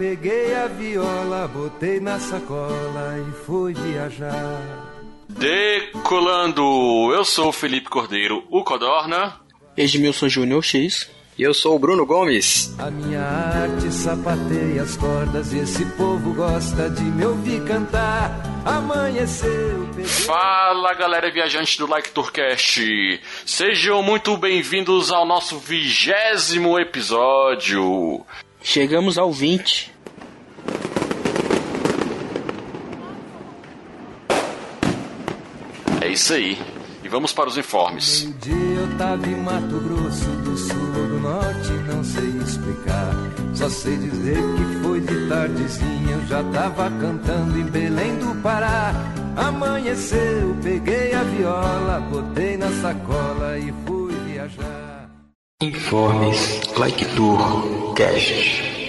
Peguei a viola, botei na sacola e fui viajar. Decolando! Eu sou o Felipe Cordeiro, o Codorna. Edmilson Júnior X. E eu sou o Bruno Gomes. A minha arte sapateia as cordas e esse povo gosta de me ouvir cantar. Amanheceu, peguei... Fala galera viajante do Like Tourcast! Sejam muito bem-vindos ao nosso vigésimo episódio. Chegamos ao 20. É isso aí. E vamos para os informes. Um dia eu tava em Mato Grosso do Sul ou do Norte, não sei explicar. Só sei dizer que foi de tardezinha, eu já tava cantando em Belém do Pará. Amanheceu, peguei a viola, botei na sacola e fui viajar. Informes Like Tour Cast.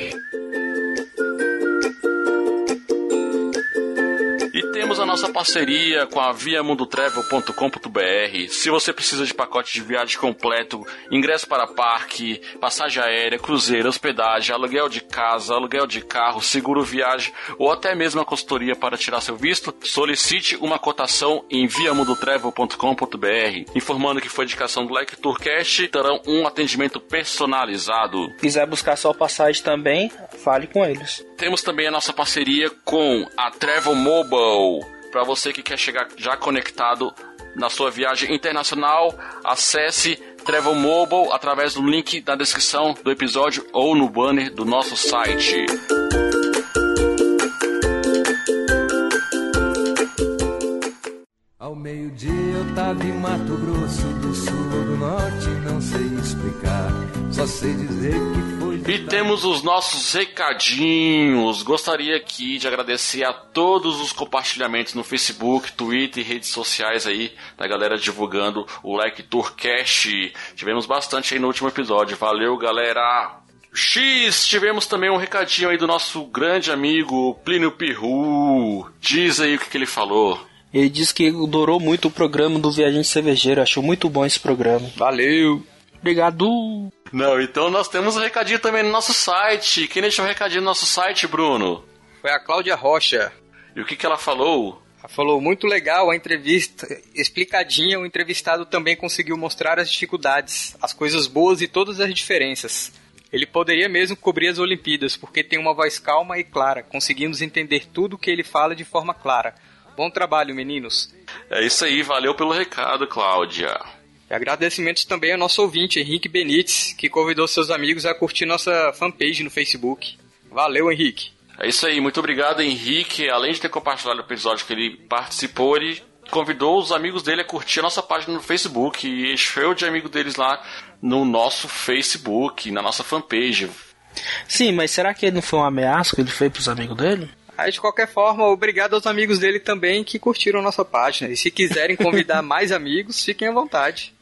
Nossa parceria com a viamundotravel.com.br. Se você precisa de pacote de viagem completo, ingresso para parque, passagem aérea, cruzeiro, hospedagem, aluguel de casa, aluguel de carro, seguro viagem ou até mesmo a consultoria para tirar seu visto, solicite uma cotação em viamundotravel.com.br. Informando que foi indicação do Like Tourcast, terão um atendimento personalizado. Quiser buscar sua passagem também, fale com eles. Temos também a nossa parceria com a Travel Mobile. Para você que quer chegar já conectado na sua viagem internacional, acesse Travel Mobile através do link na descrição do episódio ou no banner do nosso site. Mato Grosso do Sul ou do Norte, não sei explicar. Só sei dizer que foi E temos os nossos recadinhos. Gostaria aqui de agradecer a todos os compartilhamentos no Facebook, Twitter e redes sociais aí da galera divulgando o Like Tourcast. Tivemos bastante aí no último episódio. Valeu, galera! X, tivemos também um recadinho aí do nosso grande amigo Plínio Pirru. Diz aí o que, que ele falou. Ele disse que adorou muito o programa do Viajante Cervejeiro, achou muito bom esse programa. Valeu! Obrigado! Não, então nós temos um recadinho também no nosso site. Quem deixou um recadinho no nosso site, Bruno? Foi a Cláudia Rocha. E o que, que ela falou? Ela falou muito legal a entrevista, explicadinha. O entrevistado também conseguiu mostrar as dificuldades, as coisas boas e todas as diferenças. Ele poderia mesmo cobrir as Olimpíadas, porque tem uma voz calma e clara. Conseguimos entender tudo o que ele fala de forma clara. Bom trabalho, meninos. É isso aí, valeu pelo recado, Cláudia. E agradecimentos também ao nosso ouvinte, Henrique Benites, que convidou seus amigos a curtir nossa fanpage no Facebook. Valeu, Henrique. É isso aí, muito obrigado, Henrique. Além de ter compartilhado o episódio que ele participou, ele convidou os amigos dele a curtir a nossa página no Facebook e encheu de amigos deles lá no nosso Facebook, na nossa fanpage. Sim, mas será que ele não foi um ameaço que ele fez pros amigos dele? Aí, de qualquer forma, obrigado aos amigos dele também que curtiram nossa página. E se quiserem convidar mais amigos, fiquem à vontade.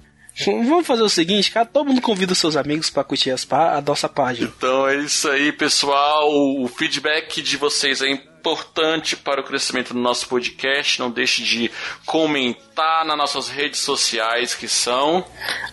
Vamos fazer o seguinte, cara, todo mundo convida seus amigos pra curtir as pá- a nossa página. Então é isso aí, pessoal. O feedback de vocês é importante para o crescimento do nosso podcast. Não deixe de comentar nas nossas redes sociais que são.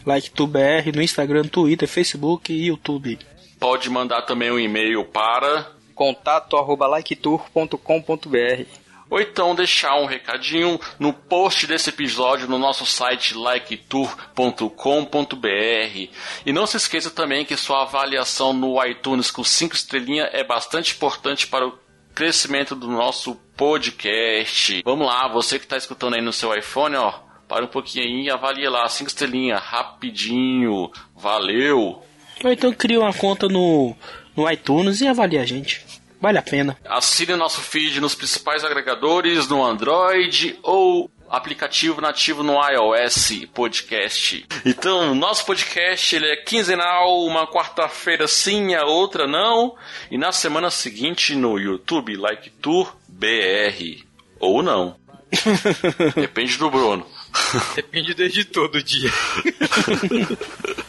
Like BR no Instagram, Twitter, Facebook e YouTube. Pode mandar também um e-mail para Contato arroba liketour.com.br ou então deixar um recadinho no post desse episódio no nosso site liketour.com.br. E não se esqueça também que sua avaliação no iTunes com 5 estrelinhas é bastante importante para o crescimento do nosso podcast. Vamos lá, você que está escutando aí no seu iPhone, ó, para um pouquinho aí e avalie lá 5 estrelinhas rapidinho. Valeu! Ou então cria uma conta no, no iTunes e avalia a gente. Vale a pena. Assine nosso feed nos principais agregadores, no Android ou aplicativo nativo no iOS Podcast. Então, nosso podcast ele é quinzenal, uma quarta-feira sim, a outra não, e na semana seguinte no YouTube Like Tour BR ou não. Depende do Bruno. Depende do editor do dia.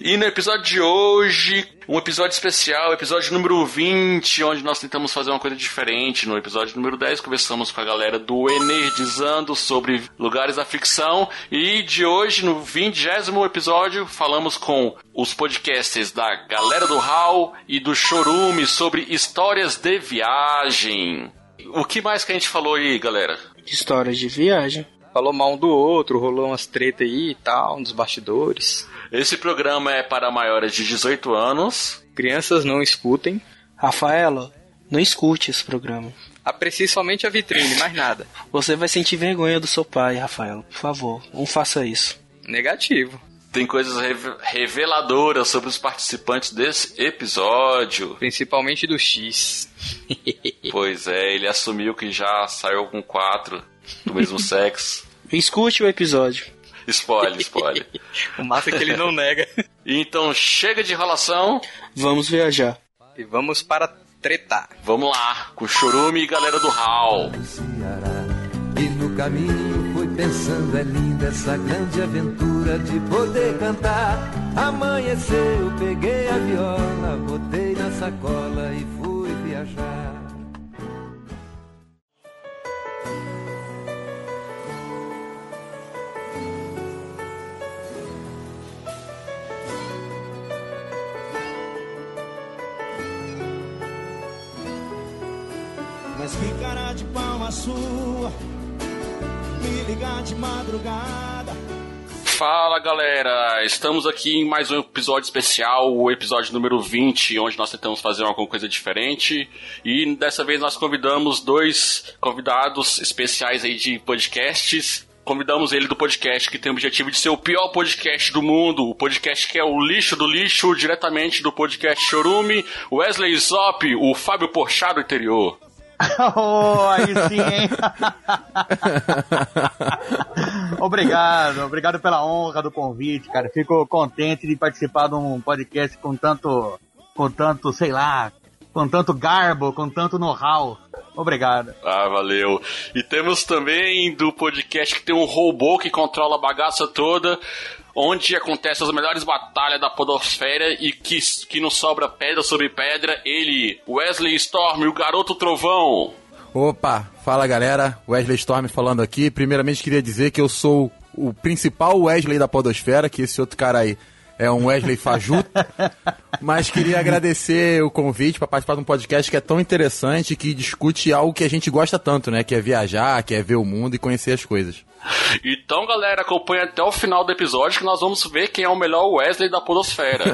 E no episódio de hoje, um episódio especial, episódio número 20, onde nós tentamos fazer uma coisa diferente. No episódio número 10, conversamos com a galera do Energizando sobre lugares da ficção. E de hoje, no 20 episódio, falamos com os podcasters da Galera do Hall e do Chorume sobre histórias de viagem. O que mais que a gente falou aí, galera? Histórias de viagem. Falou mal um do outro, rolou umas treta aí e tal, nos bastidores. Esse programa é para maiores de 18 anos. Crianças não escutem. Rafaela, não escute esse programa. Aprecie somente a vitrine, mais nada. Você vai sentir vergonha do seu pai, Rafaela. Por favor, não faça isso. Negativo. Tem coisas rev- reveladoras sobre os participantes desse episódio. Principalmente do X. Pois é, ele assumiu que já saiu com quatro do mesmo sexo. Escute o episódio. Spoiler, spoiler. O massa é que ele não nega. Então chega de enrolação, Vamos viajar. E vamos para tretar. vamos lá, com Chorume e galera do Hall. E no caminho fui pensando, é linda essa grande aventura de poder cantar. Amanheceu, peguei a viola, botei na sacola e fui viajar. Mas de sua Me ligar de madrugada Fala galera, estamos aqui em mais um episódio especial, o episódio número 20, onde nós tentamos fazer alguma coisa diferente. E dessa vez nós convidamos dois convidados especiais aí de podcasts. Convidamos ele do podcast que tem o objetivo de ser o pior podcast do mundo, o podcast que é o lixo do lixo, diretamente do podcast Chorume, Wesley Zop, o Fábio Porchat do interior. Oh, aí sim, hein? obrigado, obrigado pela honra do convite, cara. Fico contente de participar de um podcast com tanto, com tanto, sei lá, com tanto garbo, com tanto know-how. Obrigado. Ah, valeu. E temos também do podcast que tem um robô que controla a bagaça toda, onde acontecem as melhores batalhas da podosfera e que, que não sobra pedra sobre pedra. Ele, Wesley Storm, o garoto trovão. Opa, fala galera, Wesley Storm falando aqui. Primeiramente queria dizer que eu sou o principal Wesley da Podosfera, que esse outro cara aí é um Wesley fajuto. Mas queria agradecer o convite para participar de um podcast que é tão interessante, que discute algo que a gente gosta tanto, né? Que é viajar, que é ver o mundo e conhecer as coisas. Então, galera, acompanha até o final do episódio que nós vamos ver quem é o melhor Wesley da podosfera.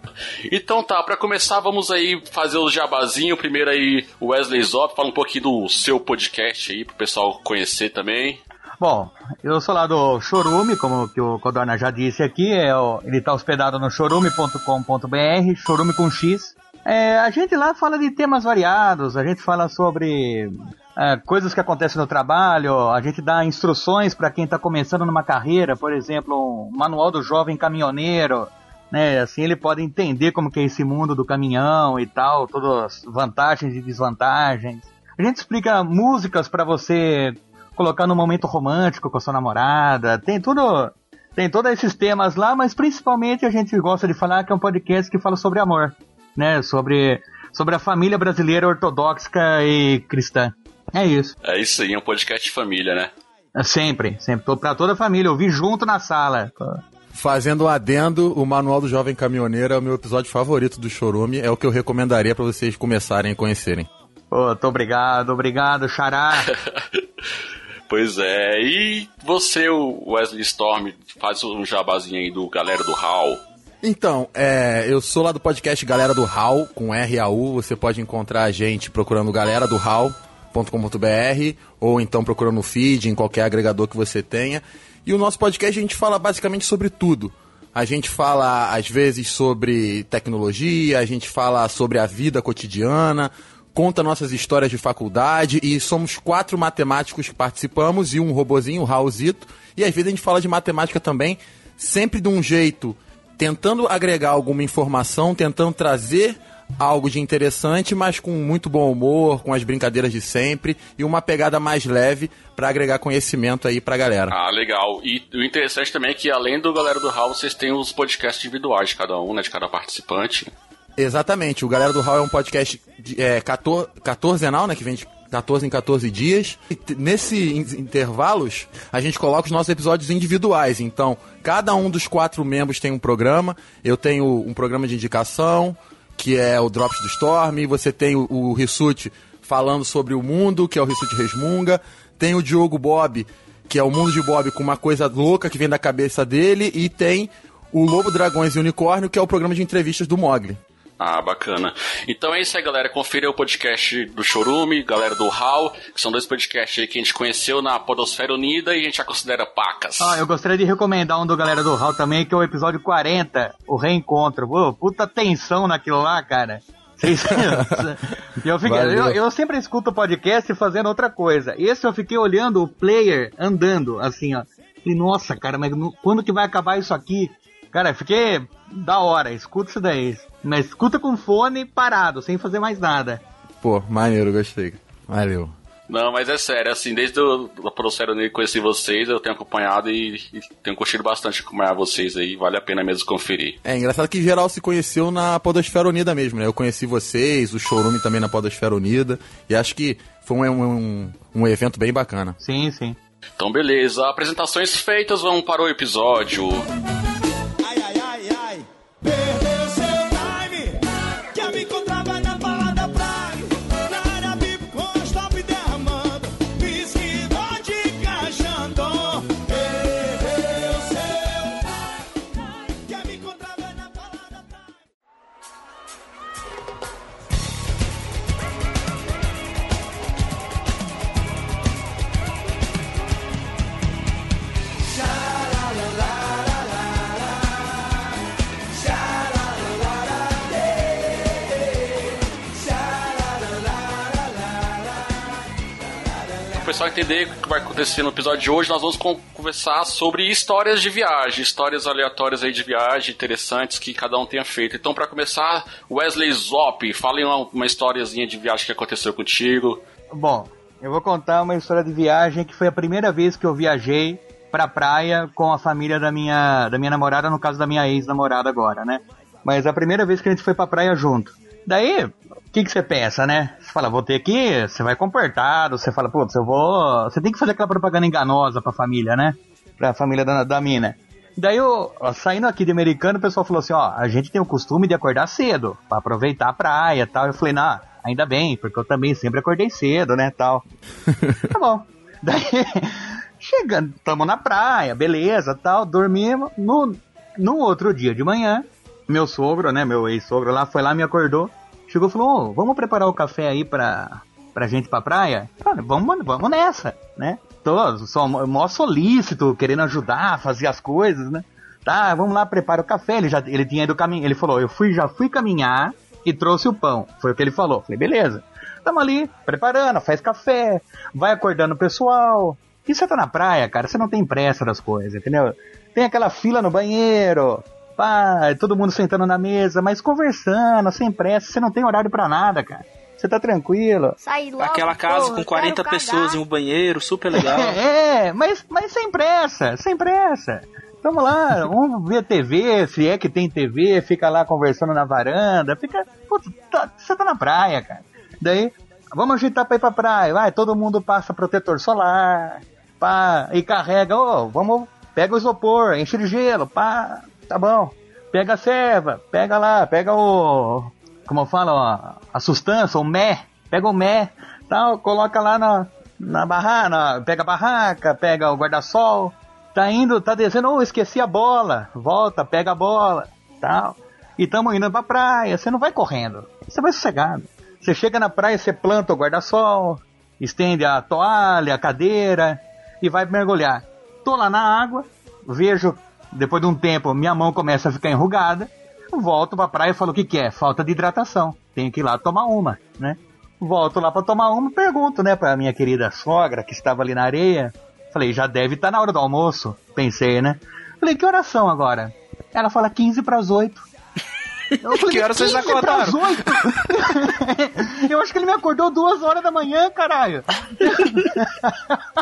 então tá, pra começar, vamos aí fazer o jabazinho. Primeiro aí, o Wesley Zop, fala um pouquinho do seu podcast aí, pro pessoal conhecer também. Bom, eu sou lá do Chorume, como que o Codorna já disse aqui, é ele está hospedado no chorume.com.br, chorume com X. É, a gente lá fala de temas variados, a gente fala sobre é, coisas que acontecem no trabalho, a gente dá instruções para quem está começando numa carreira, por exemplo, um manual do jovem caminhoneiro, né? Assim ele pode entender como que é esse mundo do caminhão e tal, todas as vantagens e desvantagens. A gente explica músicas para você colocar no momento romântico com a sua namorada. Tem tudo, tem todos esses temas lá, mas principalmente a gente gosta de falar que é um podcast que fala sobre amor, né? Sobre sobre a família brasileira ortodoxa e cristã. É isso. É isso aí, é um podcast de família, né? É Sempre, sempre. Tô pra toda a família, ouvir junto na sala. Fazendo um adendo, o Manual do Jovem Caminhoneiro é o meu episódio favorito do Chorume, é o que eu recomendaria para vocês começarem a conhecerem. Pô, tô obrigado, obrigado, Xará. Pois é, e você, o Wesley Storm, faz um jabazinho aí do galera do Hall. Então, é, eu sou lá do podcast Galera do Hall, com R-A-U. Você pode encontrar a gente procurando galera do Hall.com.br ou então procurando no feed, em qualquer agregador que você tenha. E o nosso podcast a gente fala basicamente sobre tudo. A gente fala, às vezes, sobre tecnologia, a gente fala sobre a vida cotidiana, conta nossas histórias de faculdade e somos quatro matemáticos que participamos e um robozinho, o Raulzito. E às vezes a gente fala de matemática também, sempre de um jeito tentando agregar alguma informação, tentando trazer algo de interessante, mas com muito bom humor, com as brincadeiras de sempre e uma pegada mais leve para agregar conhecimento aí pra galera. Ah, legal. E o interessante também é que além do galera do Hall, vocês têm os podcasts individuais de cada um, né, de cada participante. Exatamente. O Galera do Hall é um podcast de, é, 14, 14 né, que vem de 14 em 14 dias. E nesses intervalos, a gente coloca os nossos episódios individuais. Então, cada um dos quatro membros tem um programa. Eu tenho um programa de indicação, que é o Drops do Storm. Você tem o, o Rissuti falando sobre o mundo, que é o Rissuti Resmunga. Tem o Diogo Bob, que é o mundo de Bob com uma coisa louca que vem da cabeça dele. E tem o Lobo, Dragões e Unicórnio, que é o programa de entrevistas do Mogli. Ah, bacana. Então é isso aí, galera. Confira o podcast do Chorume, galera do HAL, que são dois podcasts aí que a gente conheceu na Podosfera Unida e a gente já considera pacas. Ah, eu gostaria de recomendar um do galera do HAL também, que é o episódio 40, o reencontro. Pô, puta tensão naquilo lá, cara. Vocês- eu, fiquei- eu, eu sempre escuto o podcast fazendo outra coisa. Esse eu fiquei olhando o player andando, assim, ó. E nossa, cara, mas quando que vai acabar isso aqui? Cara, eu fiquei da hora, escuta isso daí. Mas escuta com fone parado, sem fazer mais nada. Pô, maneiro, gostei. Valeu. Não, mas é sério, assim, desde o, da Podosfera Unida que conheci vocês, eu tenho acompanhado e, e tenho curtido bastante acompanhar vocês aí, vale a pena mesmo conferir. É engraçado que geral se conheceu na Podosfera Unida mesmo, né? Eu conheci vocês, o Showroom também na Podosfera Unida. E acho que foi um, um, um evento bem bacana. Sim, sim. Então, beleza. Apresentações feitas, vamos para o episódio. Ai, o pessoal entender o que vai acontecer no episódio de hoje, nós vamos con- conversar sobre histórias de viagem, histórias aleatórias aí de viagem, interessantes que cada um tenha feito. Então, para começar, Wesley Zop, fale uma, uma historiazinha de viagem que aconteceu contigo. Bom, eu vou contar uma história de viagem que foi a primeira vez que eu viajei pra praia com a família da minha, da minha namorada, no caso da minha ex-namorada agora, né? Mas a primeira vez que a gente foi pra praia junto. Daí, o que que você pensa, né? Você fala, vou ter que, você vai comportado, você fala, putz, eu vou, você tem que fazer aquela propaganda enganosa pra família, né? Pra família da, da mina. Daí, eu, ó, saindo aqui de americano, o pessoal falou assim, ó, a gente tem o costume de acordar cedo, pra aproveitar a praia e tal. Eu falei, não, ainda bem, porque eu também sempre acordei cedo, né, tal. Tá bom. Daí, chegando, tamo na praia, beleza, tal, dormimos. No, no outro dia de manhã, meu sogro, né, meu ex-sogro lá, foi lá, me acordou, chegou e falou, "Ô, vamos preparar o café aí pra, pra gente pra praia? Cara, vamos, vamos nessa, né? Tô, sou mó solícito, querendo ajudar, fazer as coisas, né? Tá, vamos lá, prepara o café. Ele já ele tinha ido caminhar. Ele falou: Eu fui, já fui caminhar e trouxe o pão. Foi o que ele falou. Falei, beleza. Tamo ali, preparando, faz café, vai acordando o pessoal. E você tá na praia, cara, você não tem pressa das coisas, entendeu? Tem aquela fila no banheiro, pá, todo mundo sentando na mesa, mas conversando, sem pressa, você não tem horário pra nada, cara. Você tá tranquilo. Sair logo. Aquela casa pô, com eu 40 quero pessoas em um banheiro, super legal. É, mas, mas sem pressa, sem pressa. Vamos lá, vamos ver TV, se é que tem TV, fica lá conversando na varanda, fica. Putz, tá- você tá na praia, cara. Daí, vamos ajeitar pra ir pra praia, vai, todo mundo passa protetor solar, pá, e carrega, ô, vamos, pega o isopor, enche de gelo, pá, tá bom. Pega a serva, pega lá, pega o. Como fala, ó, a sustância, o mé, pega o mé, tal, coloca lá na, na barraca, pega a barraca, pega o guarda-sol, tá indo, tá descendo, oh, esqueci a bola, volta, pega a bola, tal. E tamo indo pra praia, você não vai correndo, você vai sossegado. Você chega na praia, você planta o guarda-sol, estende a toalha, a cadeira e vai mergulhar. Tô lá na água, vejo Depois de um tempo, minha mão começa a ficar enrugada. Volto pra praia e falo, o que que é? Falta de hidratação. Tenho que ir lá tomar uma, né? Volto lá pra tomar uma, pergunto, né, pra minha querida sogra, que estava ali na areia. Falei, já deve estar na hora do almoço. Pensei, né? Falei, que oração agora? Ela fala 15 pras 8. Eu falei, Que horas vocês 15 acordaram? pras 8? Eu acho que ele me acordou duas horas da manhã, caralho.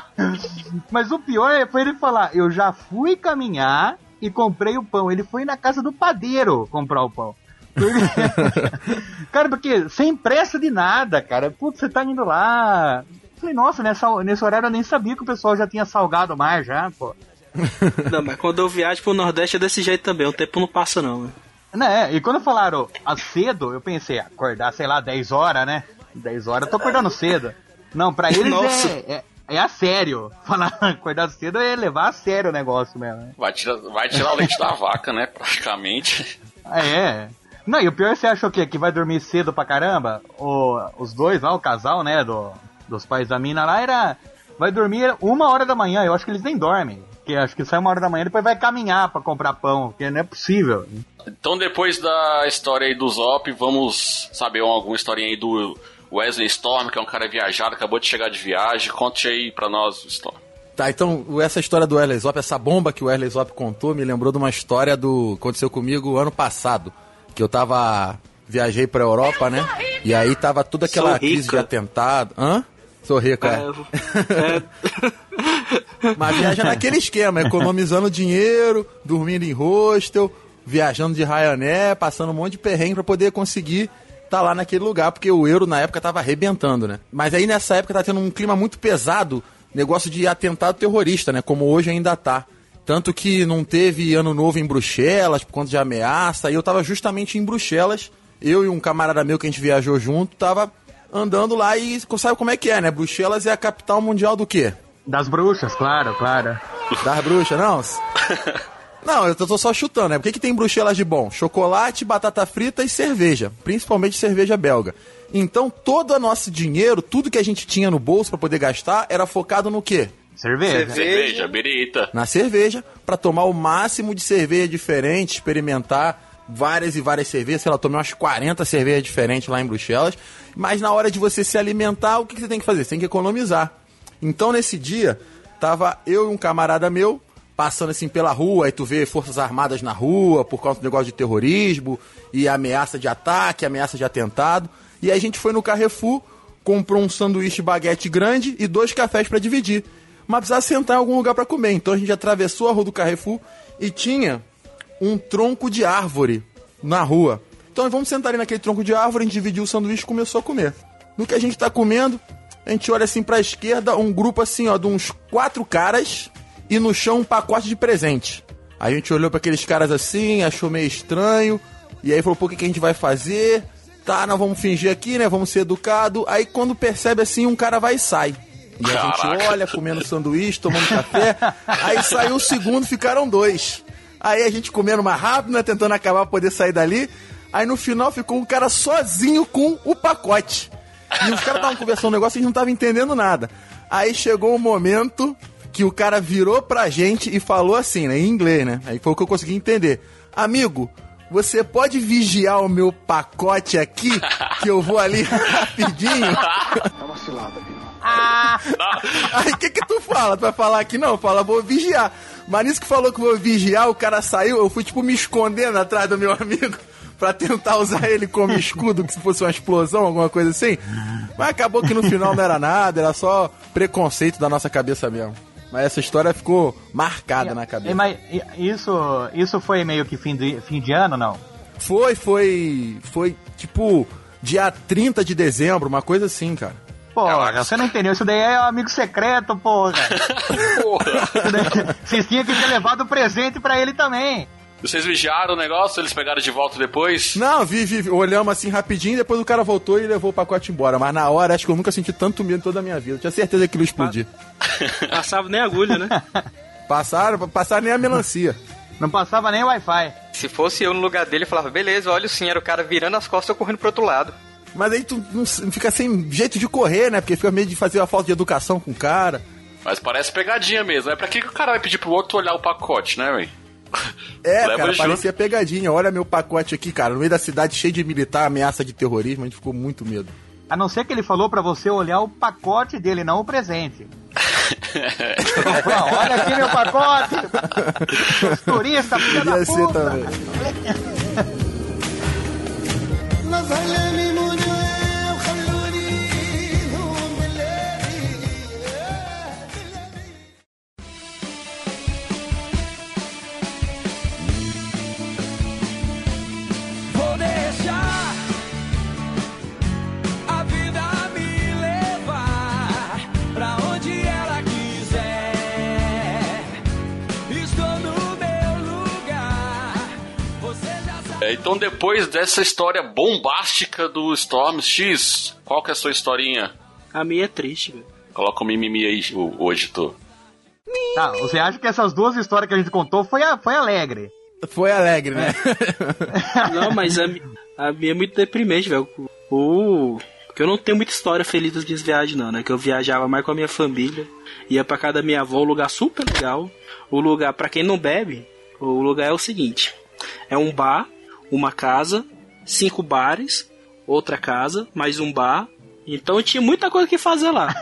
Mas o pior foi ele falar, eu já fui caminhar e comprei o pão. Ele foi na casa do padeiro comprar o pão. cara, porque sem pressa de nada, cara. Putz, você tá indo lá. Falei, nossa, nessa, nesse horário eu nem sabia que o pessoal já tinha salgado mar já, pô. Não, mas quando eu viajo pro Nordeste é desse jeito também. O tempo não passa, não. né? Né, e quando falaram ah, cedo, eu pensei, acordar, sei lá, 10 horas, né? 10 horas eu tô acordando cedo. Não, pra eles Nossa. é, é, é a sério. Falar acordar cedo é levar a sério o negócio mesmo. né? Vai tirar, vai tirar o leite da vaca, né? Praticamente. Ah, é. Não, e o pior você achou que que vai dormir cedo pra caramba? O, os dois lá, o casal, né, do, dos pais da mina lá, era. Vai dormir uma hora da manhã, eu acho que eles nem dormem. Que acho que sai uma hora da manhã e depois vai caminhar pra comprar pão, porque não é possível. Então, depois da história aí do Zop, vamos saber alguma historinha aí do Wesley Storm, que é um cara viajado, acabou de chegar de viagem. Conte aí pra nós, Storm. Tá, então essa história do Wesley Zop, essa bomba que o Wesley Zop contou, me lembrou de uma história do. aconteceu comigo ano passado. Que eu tava. viajei pra Europa, né? E aí tava toda aquela crise de atentado. Hã? Sou rico, é. É, Mas viaja naquele esquema, economizando dinheiro, dormindo em hostel, viajando de Ryanair, passando um monte de perrengue pra poder conseguir estar lá naquele lugar, porque o euro na época tava arrebentando, né? Mas aí nessa época tá tendo um clima muito pesado, negócio de atentado terrorista, né? Como hoje ainda tá. Tanto que não teve ano novo em Bruxelas por conta de ameaça, e eu tava justamente em Bruxelas, eu e um camarada meu que a gente viajou junto, tava andando lá e sabe como é que é, né? Bruxelas é a capital mundial do quê? Das bruxas, claro, claro. Das bruxas, não? Não, eu tô só chutando, né? O que, que tem em Bruxelas de bom? Chocolate, batata frita e cerveja. Principalmente cerveja belga. Então, todo o nosso dinheiro, tudo que a gente tinha no bolso pra poder gastar, era focado no quê? Cerveja. Cerveja, birita. Na cerveja, pra tomar o máximo de cerveja diferente, experimentar várias e várias cervejas. Sei lá, tomei umas 40 cervejas diferentes lá em Bruxelas. Mas na hora de você se alimentar, o que, que você tem que fazer? Você tem que economizar. Então, nesse dia, tava eu e um camarada meu passando assim pela rua, aí tu vê forças armadas na rua por causa do negócio de terrorismo e ameaça de ataque, ameaça de atentado. E aí a gente foi no Carrefour, comprou um sanduíche baguete grande e dois cafés pra dividir. Mas precisava sentar em algum lugar pra comer. Então a gente atravessou a rua do Carrefour e tinha um tronco de árvore na rua. Então vamos sentar ali naquele tronco de árvore, a gente dividiu o sanduíche e começou a comer. No que a gente tá comendo, a gente olha assim pra esquerda, um grupo assim, ó, de uns quatro caras e no chão um pacote de presente. A gente olhou pra aqueles caras assim, achou meio estranho, e aí falou, pô, o que, que a gente vai fazer? Tá, nós vamos fingir aqui, né? Vamos ser educado. Aí quando percebe assim, um cara vai e sai. E a gente Caraca. olha, comendo sanduíche, tomando café. Aí saiu o segundo, ficaram dois. Aí a gente comendo mais rápido, né? Tentando acabar pra poder sair dali. Aí no final ficou um cara sozinho com o pacote. E os caras estavam conversando um negócio e a gente não estavam entendendo nada. Aí chegou um momento que o cara virou pra gente e falou assim, né? Em inglês, né? Aí foi o que eu consegui entender. Amigo, você pode vigiar o meu pacote aqui? Que eu vou ali rapidinho? Aí o que que tu fala? Tu vai falar aqui? Não, fala, vou vigiar. Mas nisso que falou que vou vigiar, o cara saiu, eu fui tipo me escondendo atrás do meu amigo pra tentar usar ele como escudo, que se fosse uma explosão, alguma coisa assim. Mas acabou que no final não era nada, era só preconceito da nossa cabeça mesmo. Mas essa história ficou marcada na E, cabeça. mas e- isso, isso foi meio que fim de, fim de ano, não? Foi, foi. Foi tipo dia 30 de dezembro, uma coisa assim, cara. Porra, você não entendeu. Isso daí é um amigo secreto, porra. Porra. Vocês tinham que ter levado presente pra ele também. Vocês vigiaram o negócio, eles pegaram de volta depois? Não, vi, vi, vi. olhamos assim rapidinho, depois o cara voltou e levou o pacote embora. Mas na hora, acho que eu nunca senti tanto medo em toda a minha vida. Eu tinha certeza que ele ia explodir. passava nem agulha, né? Passaram, passaram nem a melancia. Não passava nem Wi-Fi. Se fosse eu no lugar dele, eu falava, beleza, olha sim, era o cara virando as costas e eu correndo pro outro lado. Mas aí tu não fica sem jeito de correr, né? Porque fica meio de fazer uma falta de educação com o cara. Mas parece pegadinha mesmo. É pra que que o cara vai pedir pro outro olhar o pacote, né, véi? É, Leva cara, junto. parecia pegadinha. Olha meu pacote aqui, cara. No meio da cidade cheio de militar, ameaça de terrorismo, a gente ficou muito medo. A não ser que ele falou pra você olhar o pacote dele, não o presente. Falou, Olha aqui meu pacote! Os turistas, filha da ser puta! também. Então, depois dessa história bombástica do Storm X, qual que é a sua historinha? A minha é triste, velho. Coloca o mimimi aí, o, o editor. Tá, você acha que essas duas histórias que a gente contou foi, a- foi alegre? Foi alegre, né? Não, mas a, a minha é muito deprimente, velho. O. Porque eu não tenho muita história feliz das minhas viagens, não, né? Que eu viajava mais com a minha família, ia pra casa da minha avó, um lugar super legal. O lugar, pra quem não bebe, o lugar é o seguinte: é um bar, uma casa, cinco bares, outra casa, mais um bar. Então tinha muita coisa que fazer lá.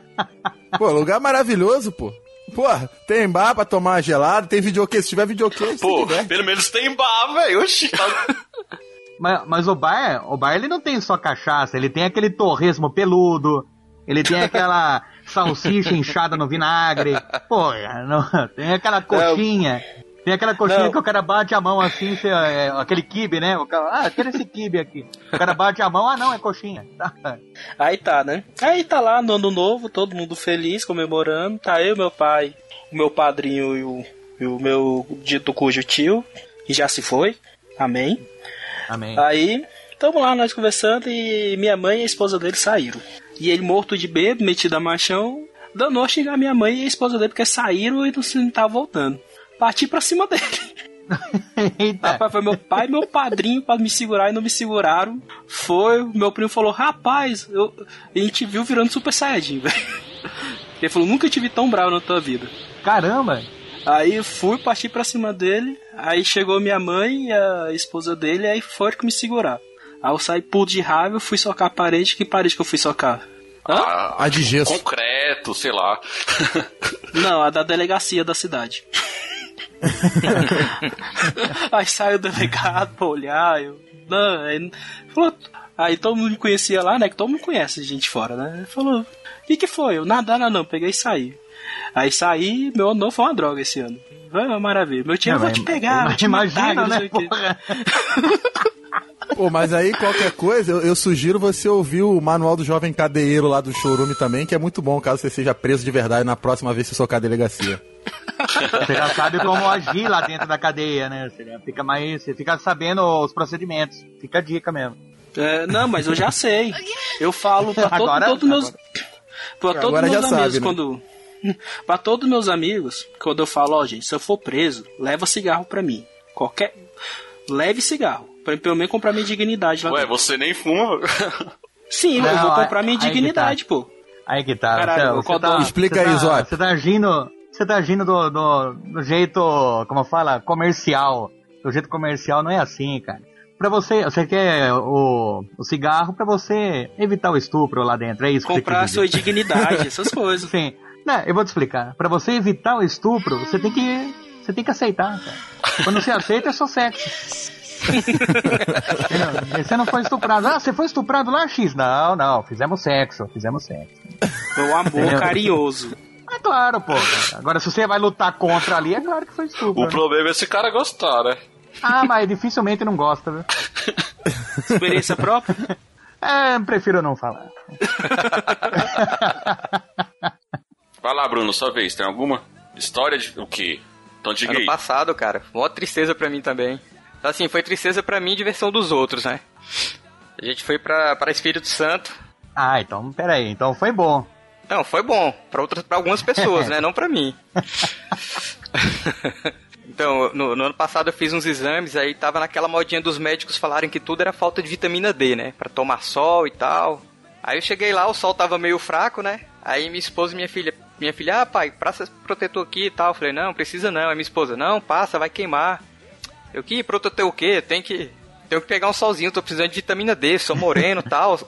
Pô, lugar maravilhoso, pô. Pô, tem bar pra tomar gelado, tem videokê. Se tiver videokê, Pô, pelo menos tem bar, velho. Oxi, tá- Mas, mas o bar, o bar ele não tem só cachaça, ele tem aquele torresmo peludo, ele tem aquela salsicha inchada no vinagre, pô, não- tem aquela coxinha, tem aquela coxinha Não. que o cara bate a mão assim, cê- é, aquele kibe, né? O cara, ah, quero esse kibe aqui. O cara bate a mão, ah não, é coxinha. Tá. Aí tá, né? Aí tá lá no ano novo, todo mundo feliz, comemorando. Tá eu, meu pai, o meu padrinho e o, e o meu dito cujo tio, que já se foi. Amém. Amém. Aí, tamo lá, nós conversando, e minha mãe e a esposa dele saíram. E ele, morto de bebo, metido a machão, danou a xingar minha mãe e a esposa dele, porque saíram e não se não tava voltando. Parti pra cima dele. Eita. Rapaz, foi meu pai e meu padrinho pra me segurar e não me seguraram. Foi, meu primo falou, rapaz, eu... a gente viu virando super saiyajin, velho. Ele falou, nunca te vi tão bravo na tua vida. Caramba! Aí eu fui, parti pra cima dele, aí chegou minha mãe e a esposa dele, aí foram que me segurar. Aí eu saí puto de raiva, fui socar a parede, que parede que eu fui socar? Hã? Ah, A de gesso. concreto, sei lá. Não, a da delegacia da cidade. aí saiu o delegado pra olhar, eu. Não, aí, falou, aí todo mundo me conhecia lá, né? Que todo mundo conhece gente fora, né? Ele falou, o que, que foi? Eu, nada, nada não, peguei e saí. Aí saí, meu ano novo foi uma droga esse ano. Uma maravilha. Meu tio, eu vou te pegar, vou te imagina, matar, né? Pô, mas aí qualquer coisa, eu, eu sugiro você ouvir o manual do jovem cadeiro lá do showroom também, que é muito bom caso você seja preso de verdade na próxima vez que você socar a delegacia. Você já sabe como agir lá dentro da cadeia, né? Você fica mais. Você fica sabendo os procedimentos. Fica a dica mesmo. É, não, mas eu já sei. Eu falo pra todo, Agora- todos meus. Pra todos Agora meus já amigos, sabe, né? quando. Pra todos meus amigos, quando eu falo, ó, gente, se eu for preso, leva cigarro pra mim. Qualquer. Leve cigarro. Pra pelo menos comprar minha dignidade lá Ué, dentro. você nem fuma? Sim, eu Não, vou aí- comprar minha aí que dignidade, pô. Aí que tá. Caralho, você, o você tá Explica você aí, tá-. Você tá agindo. Você tá agindo do, do, do jeito, como fala, comercial. Do jeito comercial não é assim, cara. Pra você, você quer o, o cigarro pra você evitar o estupro lá dentro, é isso que Comprar a você sua quis dizer. dignidade, essas coisas. Sim. Não, eu vou te explicar. Pra você evitar o estupro, você tem que. Você tem que aceitar, cara. Quando você aceita, é só sexo. Você não foi estuprado. Ah, você foi estuprado lá, X? Não, não. Fizemos sexo. Fizemos sexo. Foi um amor Entendeu? carinhoso. É claro, pô. Agora, se você vai lutar contra ali, é claro que foi estupro. O né? problema é esse cara gostar, né? Ah, mas dificilmente não gosta, viu? Experiência própria? É, prefiro não falar. Vai lá, Bruno, sua vez. Tem alguma história de o quê? Então diga Ano aí. passado, cara, mó tristeza pra mim também. Assim, foi tristeza pra mim e diversão dos outros, né? A gente foi pra, pra Espírito Santo. Ah, então, peraí. Então foi bom. Não, foi bom. Pra, outras, pra algumas pessoas, né? Não pra mim. então, no, no ano passado eu fiz uns exames, aí tava naquela modinha dos médicos falarem que tudo era falta de vitamina D, né? Pra tomar sol e tal. Aí eu cheguei lá, o sol tava meio fraco, né? Aí minha esposa e minha filha, minha filha, ah, pai, passa protetor aqui e tal. Eu falei, não, precisa não. Aí minha esposa, não, passa, vai queimar. Eu, que protetor o quê? Tem que, tenho que pegar um solzinho, tô precisando de vitamina D, sou moreno e tal.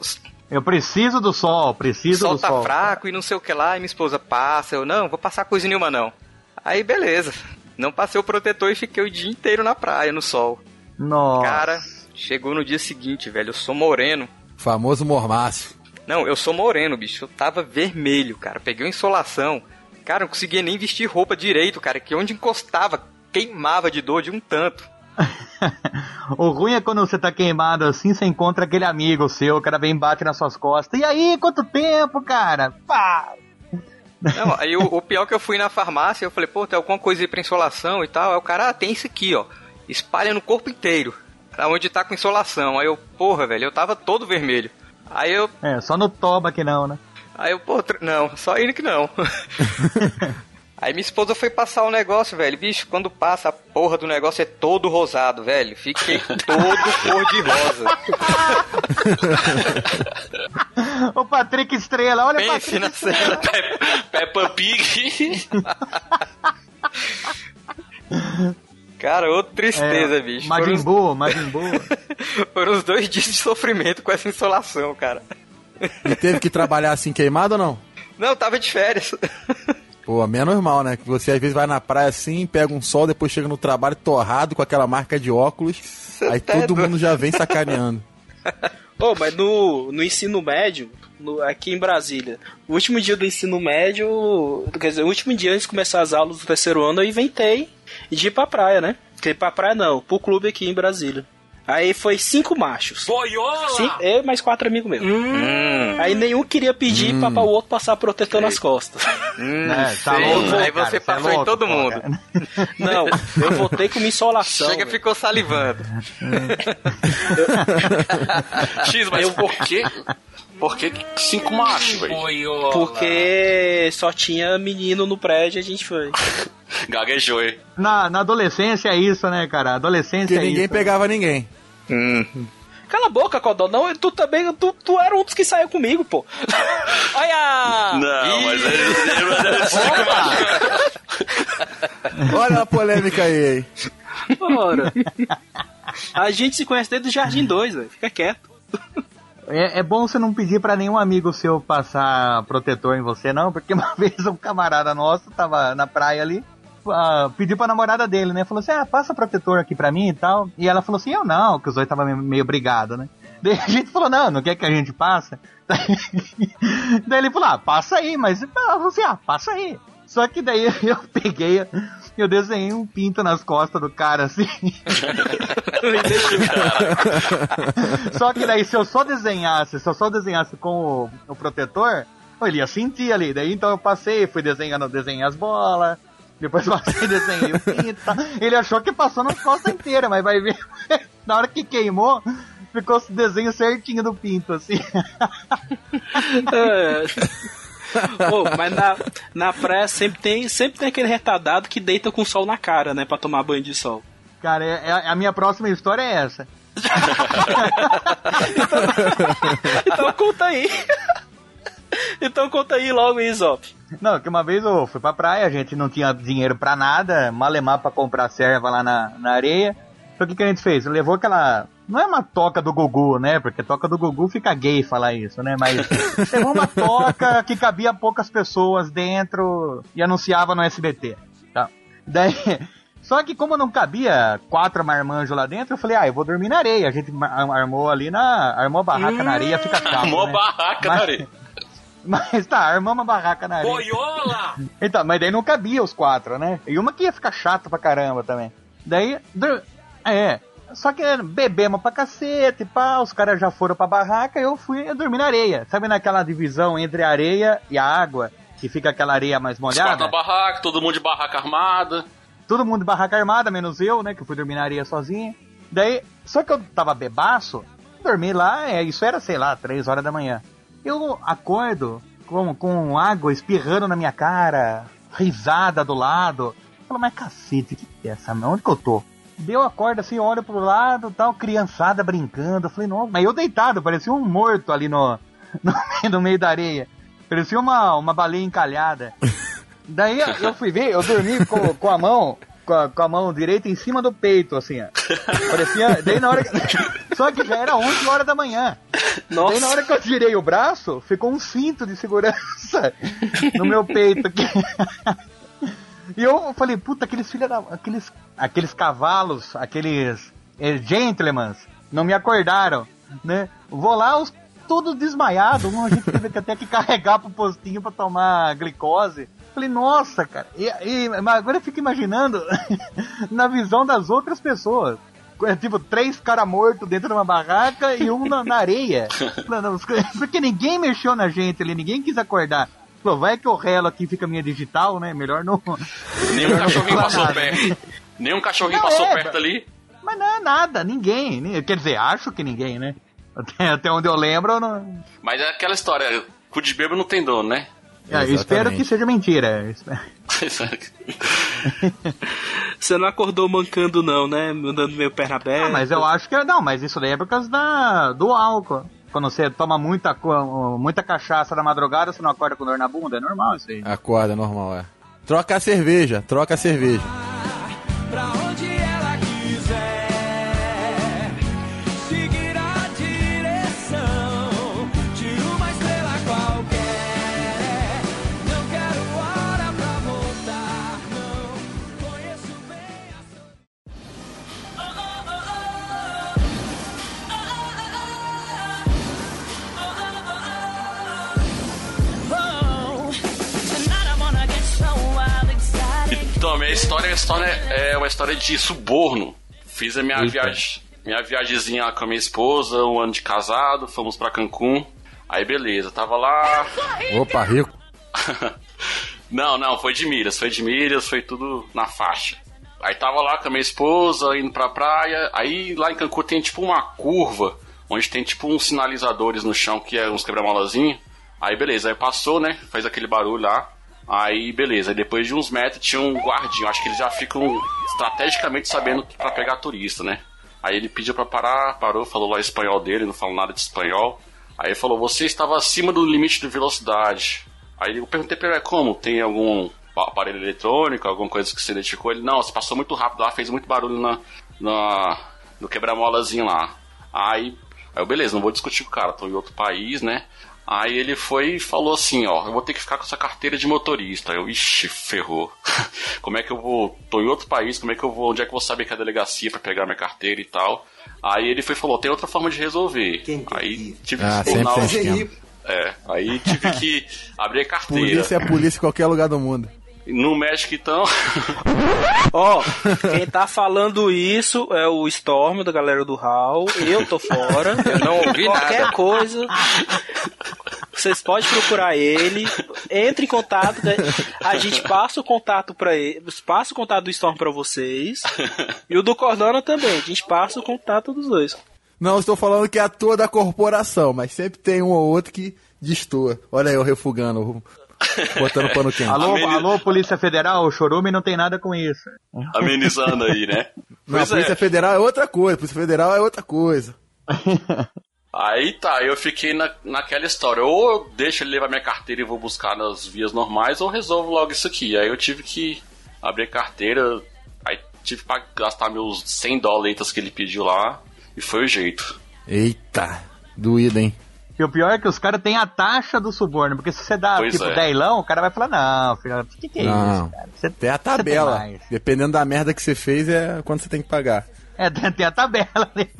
Eu preciso do sol, O preciso sol do tá sol. fraco e não sei o que lá. E minha esposa, passa. Eu, não, vou passar coisa nenhuma não. Aí, beleza. Não passei o protetor e fiquei o dia inteiro na praia, no sol. Nossa. Cara, chegou no dia seguinte, velho, eu sou moreno. Famoso mormaço. Não, eu sou moreno, bicho. Eu tava vermelho, cara. Peguei uma insolação. Cara, não conseguia nem vestir roupa direito, cara. Que onde encostava, queimava de dor de um tanto. o ruim é quando você tá queimado assim, você encontra aquele amigo seu, o cara vem e bate nas suas costas. E aí, quanto tempo, cara? Pá! Não, aí o, o pior é que eu fui na farmácia, eu falei, pô, tem alguma coisa aí pra insolação e tal. Aí o cara, ah, tem isso aqui, ó. Espalha no corpo inteiro. Onde tá com insolação. Aí eu, porra, velho, eu tava todo vermelho. Aí eu, É, só no toba que não, né? Aí eu, pô, não, só ele que não. Aí minha esposa foi passar o negócio, velho. Bicho, quando passa a porra do negócio é todo rosado, velho. Fiquei todo cor de rosa. Ô Patrick Estrela, olha Pense Patrick na cena. Pe- Peppa Pig. Cara, outra tristeza, É, bicho. Majin os, Buu, Majin Buu. foram os dois dias de sofrimento com essa insolação, cara. E teve que trabalhar assim queimado ou não? Não, tava de férias. Pô, menos mal, né? Que você às vezes vai na praia assim, pega um sol, depois chega no trabalho torrado com aquela marca de óculos. aí tá todo doido. mundo já vem sacaneando. Pô, mas no, no ensino médio, no- aqui em Brasília, o último dia do ensino médio, quer dizer, o último dia antes de começar as aulas do terceiro ano, eu inventei de ir pra praia, né? Quer pra praia não, pro clube aqui em Brasília. Aí foi cinco machos. Sim, eu e mais quatro amigos meus. Hum, Aí nenhum queria pedir pra, pra o outro passar protetor nas costas. hum, É, tá sei. louco, né, Aí cara? você é passou em louco, todo pô, mundo. cara. Não, eu voltei com uma insolação. Chega, velho. ficou salivando. X, mas por quê? Por que cinco machos, velho? Porque só tinha menino no prédio e a gente foi. Gaguejou, hein? Na, na adolescência é isso, né, cara? Adolescência Porque é ninguém isso. pegava ninguém. Cala a boca, Codó. Não, tu também, tu, tu era um dos que saiu comigo, pô. Olha! Não, mas cinco machos. Olha a polêmica aí, hein? Ora. A gente se conhece desde o Jardim 2, velho. Fica quieto. É, é bom você não pedir pra nenhum amigo seu passar protetor em você, não, porque uma vez um camarada nosso tava na praia ali, ah, pediu pra namorada dele, né? Falou assim: ah, passa protetor aqui pra mim e tal. E ela falou assim: eu não, que os dois tava meio, meio brigado, né? Daí a gente falou: não, não quer que a gente passe? daí ele falou: ah, passa aí, mas ela falou assim: ah, passa aí. Só que daí eu peguei, eu desenhei um pinto nas costas do cara assim. Só que daí, se eu só desenhasse, se eu só desenhasse com o, o protetor, ele ia sentir ali. Daí então eu passei, fui desenhando, desenhei as bolas. Depois passei, desenhei o pinto. Ele achou que passou nas costas inteiras, mas vai ver. Na hora que queimou, ficou o desenho certinho do pinto, assim. Pô, mas na, na praia sempre tem, sempre tem aquele retardado que deita com o sol na cara, né? Pra tomar banho de sol. Cara, é- é- a minha próxima história é essa. Então conta aí. Então conta aí logo, Isop. Não, que uma vez eu fui pra praia, a gente não tinha dinheiro pra nada, malemar pra comprar serva lá na, na areia. Então o que, que a gente fez? Levou aquela. Não é uma toca do Gugu, né? Porque toca do Gugu fica gay falar isso, né? Mas levou uma toca que cabia poucas pessoas dentro e anunciava no SBT. Tá? Daí. Só que como não cabia quatro marmanjos lá dentro, eu falei, ah, eu vou dormir na areia. A gente armou ali na. Armou a barraca na areia, fica chato. Armou né? barraca Mas- na areia. Mas tá, armamos a barraca na areia. Boiola! Então, mas daí não cabia os quatro, né? E uma que ia ficar chato pra caramba também. Daí, é. Só que bebemos pra cacete, pá, os caras já foram pra barraca, eu fui eu dormi na areia. Sabe naquela divisão entre a areia e a água? Que fica aquela areia mais molhada? na barraca, todo mundo de barraca armada. Todo mundo de barraca armada, menos eu, né? Que fui dormir na areia sozinho. Daí, só que eu tava bebaço, dormi lá, é, isso era, sei lá, três horas da manhã. Eu acordo com, com água espirrando na minha cara, risada do lado. Eu falo, mas cacete, o que, é essa? Onde que eu tô? Deu acordo assim, olho pro lado, tal, criançada brincando. Eu falei, não, mas eu deitado, parecia um morto ali no, no, meio- no meio da areia. Parecia uma, uma baleia encalhada. Daí eu fui ver, eu dormi com, com a mão, com a, com a mão direita em cima do peito, assim, ó. Parecia. Daí na hora que- Só que já era 11 horas da manhã. Daí na hora que eu tirei o braço, ficou um cinto de segurança no meu peito aqui. E eu falei, puta, aqueles filha da. Aqueles, aqueles cavalos, aqueles eh, gentlemans, não me acordaram, né? Vou lá, os todos desmaiados, um a gente teve que até que carregar pro postinho pra tomar glicose. Falei, nossa, cara. E, e- agora eu fico imaginando na visão das outras pessoas. É, Tipo, três caras mortos dentro de uma barraca e um na, na areia. Porque ninguém mexeu na gente ali, ninguém quis acordar. Falou, vai que eu relo aqui fica minha digital, né? Melhor não. Nenhum cachorrinho passou perto. Nenhum cachorrinho Não, passou é, perto ali. Mas não é nada, ninguém. nem- Quer dizer, acho que ninguém, né? Até, até onde eu lembro, eu não. Mas é aquela história, cu de bêbado não tem dono, né? É, eu espero que seja mentira. Você não acordou mancando, não, né? Andando meio perna aberta. Ah, mas eu acho que. Não, mas isso daí é por causa da, do álcool. Quando você toma muita, muita cachaça na madrugada, você não acorda com dor na bunda, é normal isso aí. Acorda, normal, é. Troca a cerveja, troca a cerveja. pra Então, a minha história, a história é uma história de suborno. Fiz a minha Eita. viagem, minha viagemzinha com a minha esposa, um ano de casado, fomos pra Cancún. Aí beleza, tava lá. Opa, rico. Não, não, foi de milhas, foi de milhas, foi tudo na faixa. Aí tava lá com a minha esposa, indo pra praia. Aí lá em Cancún tem tipo uma curva, onde tem tipo uns sinalizadores no chão, que é uns quebra-molazinhos. Aí beleza, aí passou, né? Fez aquele barulho lá. Aí beleza, depois de uns metros tinha um guardinho. Acho que eles já ficam estrategicamente sabendo pra pegar turista, né? Aí ele pediu pra parar, parou, falou lá espanhol dele, não falou nada de espanhol. Aí falou, você estava acima do limite de velocidade. Aí eu perguntei pra ele, como? Tem algum aparelho eletrônico, alguma coisa que você identificou? Ele, não, você passou muito rápido lá, fez muito barulho na, na, no quebra-molazinho lá. Aí, aí eu, beleza, não vou discutir com o cara, tô em outro país, né? Aí ele foi e falou assim, ó, eu vou ter que ficar com essa carteira de motorista. Eu, ixi, ferrou. como é que eu vou, tô em outro país, como é que eu vou, onde é que eu vou saber que é a delegacia pra pegar minha carteira e tal? Aí ele foi e falou, tem outra forma de resolver. Aí tive Ah, que tornar o-. É, aí tive que abrir a carteira. Polícia é polícia em qualquer lugar do mundo. No México, então. Ó, quem tá falando isso é o Storm, da galera do HAL. Eu tô fora. Eu não ouvi Qualquer nada. coisa. Vocês podem procurar ele. Entre em contato. né? A gente passa o contato para ele. Passa o contato do Storm pra vocês. E o do Cordona também. A gente passa o contato dos dois. Não estou falando que é toda a corporação, mas sempre tem um ou outro que destoa. Olha aí eu refugando, botando pano quente. Alô, Ameni- alô, Polícia Federal, o Chorume não tem nada com isso. amenizando aí, né? Não, a é. Polícia Federal é outra coisa, a Polícia Federal é outra coisa. Aí tá, eu fiquei na, naquela história. Ou eu deixo ele levar minha carteira e vou buscar nas vias normais, ou resolvo logo isso aqui. Aí eu tive que abrir a carteira, aí tive que gastar meus 100 dólares que ele pediu lá, e foi o jeito. Eita, doído, hein? E o pior é que os caras têm a taxa do suborno, porque se você dá, Pois tipo, é. deilão, o cara vai falar, não, filho, o que, que é Não. isso, cara? Você, Tem a você tem tabela. mais. Dependendo da merda que você fez, é quando você tem que pagar. É, tem, tem a tabela ali.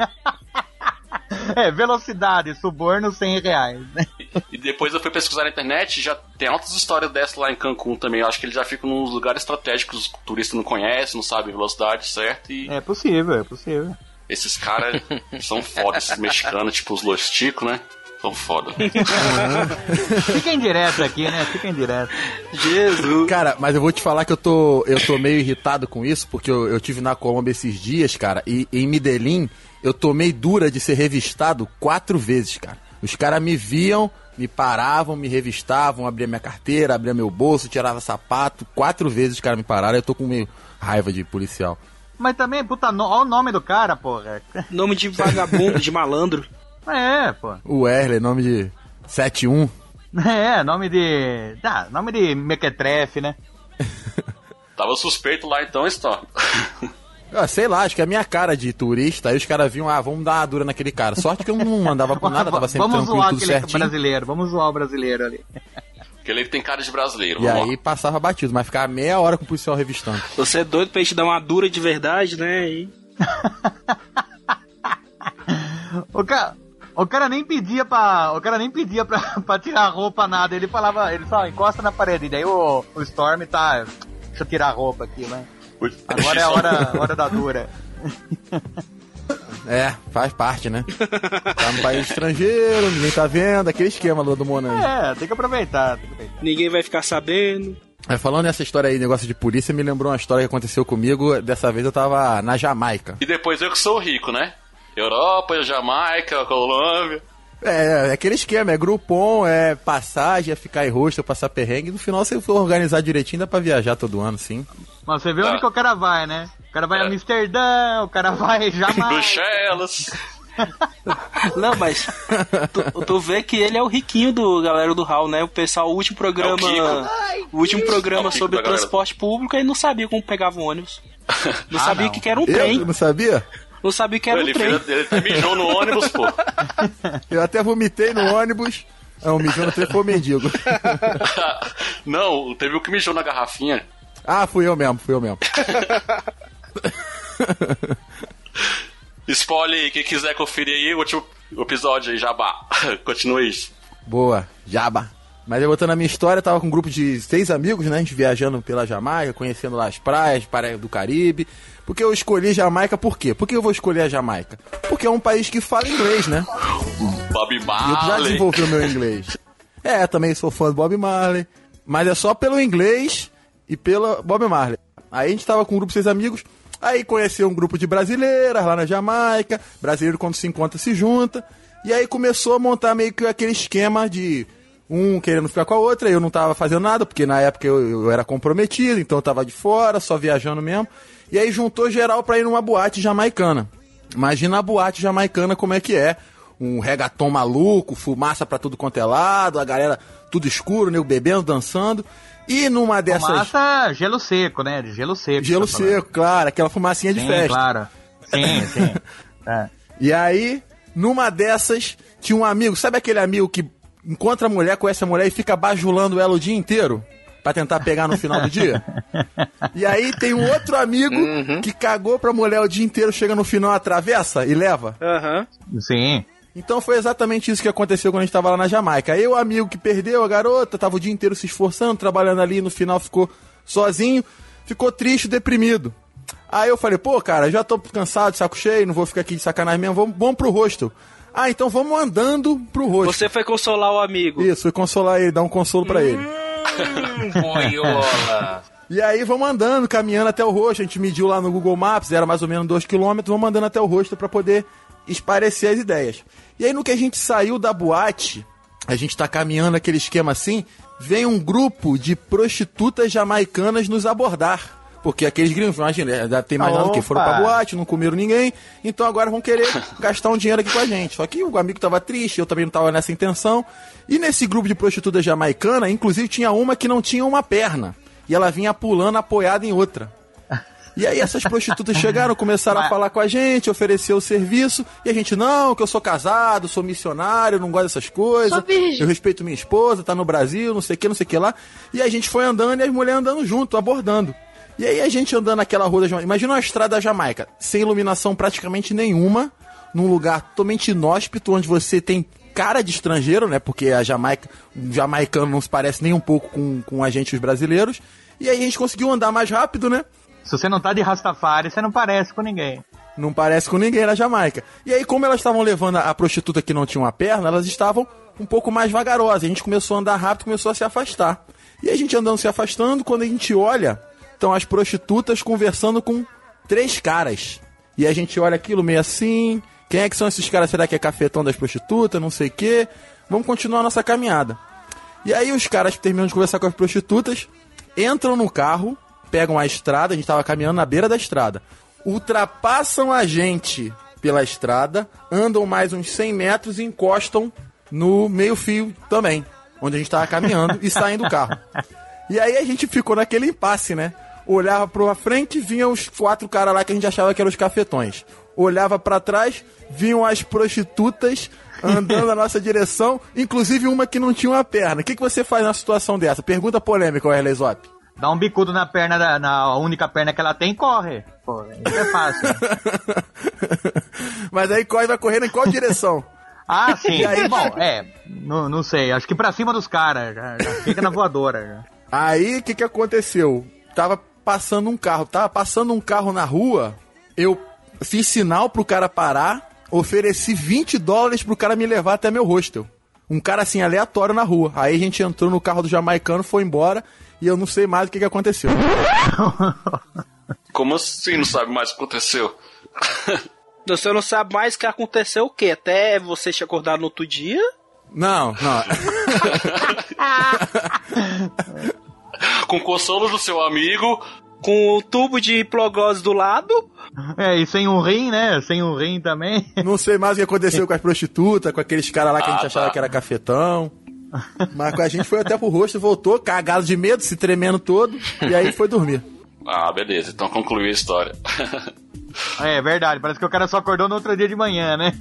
é, velocidade, suborno 100 reais, né? E depois eu fui pesquisar na internet, já tem altas histórias dessas lá em Cancún também. Eu acho que ele já fica nos lugares estratégicos que o turista não conhece, não sabe a velocidade certa, e É possível, é possível. esses caras são foda, esses mexicanos, tipo os Los né? São foda. Fica indireto aqui, né? Fica indireto. Jesus. Cara, mas eu vou te falar que eu tô, eu tô meio irritado com isso, porque eu, eu tive na Colômbia esses dias, cara, e em Medellín eu tomei dura de ser revistado quatro vezes, cara. Os caras me viam, me paravam, me revistavam, abria minha carteira, abria meu bolso, tirava sapato. Quatro vezes os caras me pararam, eu tô com meio raiva de policial. Mas também, puta, no, olha o nome do cara, porra. Nome de vagabundo, de malandro. É, pô. O Erle, nome de 71. É, nome de. Ah, nome de mequetrefe, né? Tava suspeito lá então, Storm. Ah, sei lá, acho que é a minha cara de turista, aí os caras viam, ah, vamos dar uma dura naquele cara. Sorte que eu não andava com nada, tava sempre vamos tranquilo, zoar tudo aquele certinho. brasileiro, vamos zoar o brasileiro ali. Porque ele tem cara de brasileiro. E aí passava batido, mas ficava meia hora com o policial revistando. Você é doido pra gente dar uma dura de verdade, né? E... O cara, o cara nem pedia pra. O cara nem pedia pra, pra tirar a roupa, nada. Ele falava, ele só encosta na parede. E daí o, o Storm tá. Deixa eu tirar a roupa aqui, né? Agora é a hora, hora da dura. É, faz parte, né? Tá no país estrangeiro, ninguém tá vendo, aquele esquema do Monange. É, tem que aproveitar, tem que aproveitar. Ninguém vai ficar sabendo. É, falando nessa história aí, negócio de polícia, me lembrou uma história que aconteceu comigo. Dessa vez eu tava na Jamaica. E depois eu que sou rico, né? Europa, Jamaica, Colômbia. É, é aquele esquema, é Groupon, é passagem, é ficar em hostel, passar perrengue. No final, se for organizar direitinho, dá pra viajar todo ano, sim. Mas você vê Tá. onde que o cara vai, né? O cara vai a É. Amsterdã, o cara vai Jamaica. Bruxelas. Não, mas tu, tu vê que ele é o riquinho do galera do Hall, né? O pessoal, o último programa. É o último É programa o Kiko sobre transporte público e não sabia como pegava o ônibus. Não Ah, sabia o que, que era um Eu trem. não sabia? Não sabia que era um ele, trem. fez- ele até mijou no ônibus, pô. Eu até vomitei no ônibus. Não, mijou no trem foi o mendigo. Não, teve o que mijou na garrafinha. Ah, fui eu mesmo, fui eu mesmo. Spoiler aí, quem quiser conferir aí, o último episódio aí, Jabá. Continua isso. Boa, jaba. Mas eu voltando a minha história, eu tava com um grupo de seis amigos, né? A gente viajando pela Jamaica, conhecendo lá as praias, praia do Caribe. Porque eu escolhi Jamaica por quê? Por que eu vou escolher a Jamaica? Porque é um país que fala inglês, né? Bob E eu já Marley. desenvolvi o meu inglês. É, também sou fã do Bob Marley. Mas é só pelo inglês e pela Bob Marley. Aí a gente tava com um grupo de seis amigos. Aí conheceu um grupo de brasileiras lá na Jamaica. Brasileiro quando se encontra se junta. E aí começou a montar meio que aquele esquema de um querendo ficar com a outra. Eu não tava fazendo nada, porque na época eu, eu era comprometido, então eu tava de fora, só viajando mesmo. E aí juntou geral pra ir numa boate jamaicana. Imagina a boate jamaicana como é que é. Um regaton maluco, fumaça pra tudo quanto é lado, a galera tudo escuro, bebendo, dançando. E numa dessas. Fumaça, gelo seco, né? De gelo seco. Gelo tá seco, claro, aquela fumacinha de Sim, festa. claro. Sim, sim. É. E aí, numa dessas, tinha um amigo, sabe aquele amigo que encontra a mulher, conhece a mulher e fica bajulando ela o dia inteiro? Pra tentar pegar no final do dia? E aí tem um outro amigo que cagou pra mulher o dia inteiro, chega no final, atravessa e leva. Aham. Sim. Então foi exatamente isso que aconteceu quando a gente tava lá na Jamaica. Aí o amigo que perdeu a garota, tava o dia inteiro se esforçando, trabalhando ali, no final ficou sozinho, ficou triste, deprimido. Aí eu falei, pô, cara, já tô cansado, saco cheio, não vou ficar aqui de sacanagem mesmo, vamos, vamos pro hostel. Ah, então vamos andando pro hostel. Você foi consolar o amigo. Isso, foi consolar ele, dar um consolo pra ele. Boiola. E aí vamos andando, caminhando até o rosto. A gente mediu lá no Google Maps, era mais ou menos 2km, vamos andando até o rosto pra poder esparecer as ideias. E aí no que a gente saiu da boate, a gente tá caminhando aquele esquema assim, vem um grupo de prostitutas jamaicanas nos abordar. Porque aqueles gringos, imagina, já tem imaginando que foram pra boate, não comeram ninguém, então agora vão querer gastar um dinheiro aqui com a gente. Só que o amigo tava triste, eu também não tava nessa intenção. E nesse grupo de prostitutas jamaicanas, inclusive tinha uma que não tinha uma perna. E ela vinha pulando apoiada em outra. E aí essas prostitutas chegaram, começaram a falar com a gente, oferecer o serviço, e a gente, não, que eu sou casado, sou missionário, não gosto dessas coisas. Eu respeito minha esposa, tá no Brasil, não sei o que, não sei o que lá. E a gente foi andando e as mulheres andando junto, abordando. E aí a gente andando naquela rua da Jamaica. Imagina uma estrada da Jamaica, sem iluminação praticamente nenhuma, num lugar totalmente inóspito, onde você tem cara de estrangeiro, né? Porque a Jamaica, o jamaicano não se parece nem um pouco com, com a gente, os brasileiros. E aí a gente conseguiu andar mais rápido, né? Se você não tá de Rastafari, você não parece com ninguém. Não parece com ninguém na Jamaica. E aí, como elas estavam levando a a prostituta que não tinha uma perna, elas estavam um pouco mais vagarosas. A gente começou a andar rápido, começou a se afastar. E a gente andando se afastando, quando a gente olha, estão as prostitutas conversando com três caras. E a gente olha aquilo meio assim. Quem é que são esses caras? Será que é cafetão das prostitutas? Não sei o quê. Vamos continuar a nossa caminhada. E aí os caras terminam de conversar com as prostitutas, entram no carro, pegam a estrada, a gente tava caminhando na beira da estrada, ultrapassam a gente pela estrada, andam mais uns 100 metros e encostam no meio fio também. onde a gente tava caminhando e saindo do carro. E aí a gente ficou naquele impasse, né? Olhava pra frente, vinham os quatro caras lá que a gente achava que eram os cafetões. Olhava pra trás, vinham as prostitutas andando na nossa direção, inclusive uma que não tinha uma perna. O que, que você faz na situação dessa? Pergunta polêmica, Wesley Zop. Dá um bicudo na perna, da, na única perna que ela tem e corre. Pô, isso é fácil. Mas aí corre vai correndo em qual direção? Ah, sim. E aí, bom, é, não, não sei. Acho que pra cima dos caras. Já, já fica na voadora. Já. Aí, o que, que aconteceu? Tava passando um carro, tava passando um carro na rua, eu fiz sinal pro cara parar, ofereci 20 dólares pro cara me levar até meu hostel. Um cara assim, aleatório na rua. Aí a gente entrou no carro do jamaicano, foi embora, e eu não sei mais o que, que aconteceu. Como assim não sabe mais o que aconteceu? Você não sabe mais o que aconteceu o quê? Até você te acordar no outro dia? Não, não. Com consolo do seu amigo, Com o tubo de hipoglose do lado? É, e sem um rim, né? Sem um rim também. Não sei mais o que aconteceu com as prostitutas, com aqueles caras lá que a gente Ah, achava tá. que era cafetão. Mas com a gente foi até pro rosto, voltou, cagado de medo, se tremendo todo, e aí foi dormir. Ah, beleza, então concluiu a história. É verdade, parece que o cara só acordou no outro dia de manhã, né?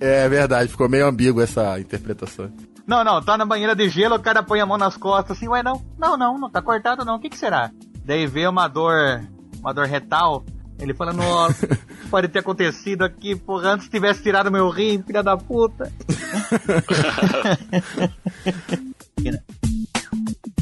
É verdade, ficou meio ambíguo essa interpretação. Não, não, tá na banheira de gelo, o cara põe a mão nas costas assim, ué, não, não, não, não tá cortado não, o que que será? Daí vê uma dor, uma dor retal, ele fala, nossa, pode ter acontecido aqui, porra, antes tivesse tirado meu rim, filha da puta.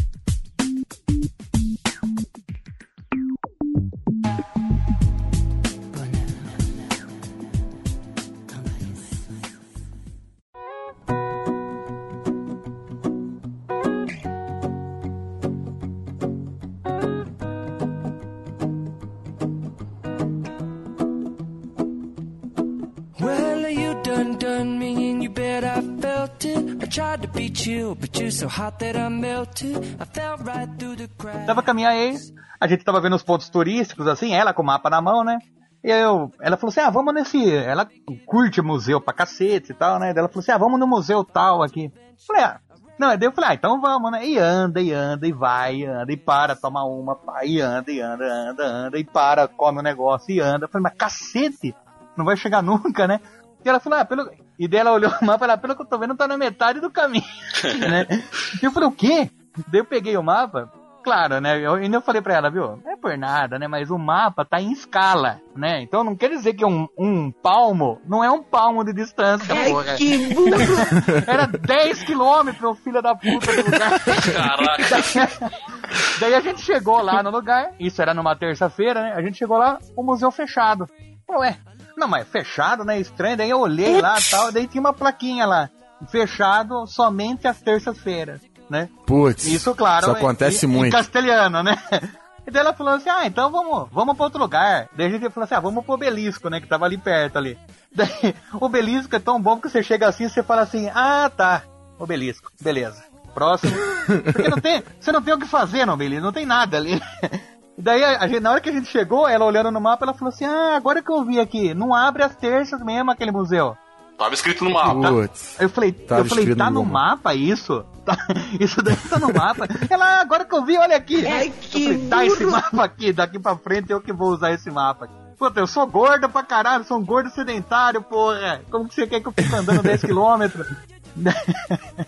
I felt it. I tried to be chill, but you're so hot that I melted. I fell right through the. Tava com a a gente tava vendo os pontos turísticos, assim, ela com o mapa na mão, né? E eu, ela falou assim, ah, vamos nesse, ela curte museu pra cacete e tal, né? Ela falou assim, ah, vamos no museu tal aqui. Falei, ah, não, daí eu falei, ah, então vamos, né? E anda, e anda, e vai, anda, e para, toma uma, pá, e anda, e anda, anda, anda, e para, come o negócio, e anda. Eu falei, mas cacete, não vai chegar nunca, né? E ela falou, ah, pelo... E daí ela olhou o mapa e falou, ah, pelo que eu tô vendo, tá na metade do caminho, né? E eu falei, o quê? Daí eu peguei o mapa, claro, né? Eu, e eu falei pra ela, viu? Não é por nada, né? Mas o mapa tá em escala, né? Então não quer dizer que um, um palmo não é um palmo de distância, porra. que Era 10 quilômetros, filho da puta do lugar. Caraca. Daí a gente chegou lá no lugar, isso era numa terça-feira, né? A gente chegou lá, o museu fechado. Ué, não, mas fechado, né? Estranho. Daí eu olhei lá e tal, daí tinha uma plaquinha lá. Fechado somente às terças-feiras, né? Putz, Isso, claro. isso acontece em, Em muito. castelhano, né? E daí ela falou assim, ah, então vamos, vamos pra outro lugar. Daí a gente falou assim, ah, vamos pro obelisco, né? Que tava ali perto ali. Daí, o obelisco é tão bom que você chega assim e você fala assim, ah, tá, obelisco, beleza. Próximo. Porque não tem, você não tem o que fazer no obelisco, não tem nada ali. E daí, a gente, na hora que a gente chegou, ela olhando no mapa, ela falou assim, ah, agora que eu vi aqui, não abre as terças mesmo aquele museu. Tava escrito no mapa. Putz. Eu falei, eu falei, tá no no Google. mapa isso? Tá- isso daí tá no mapa. Ela, "Ah, agora que eu vi, olha aqui. Eu que falei, dá esse mapa aqui, daqui pra frente eu que vou usar esse mapa. Puta, eu sou gorda pra caralho, sou um gordo sedentário, porra. Como que você quer que eu fique andando 10 quilômetros?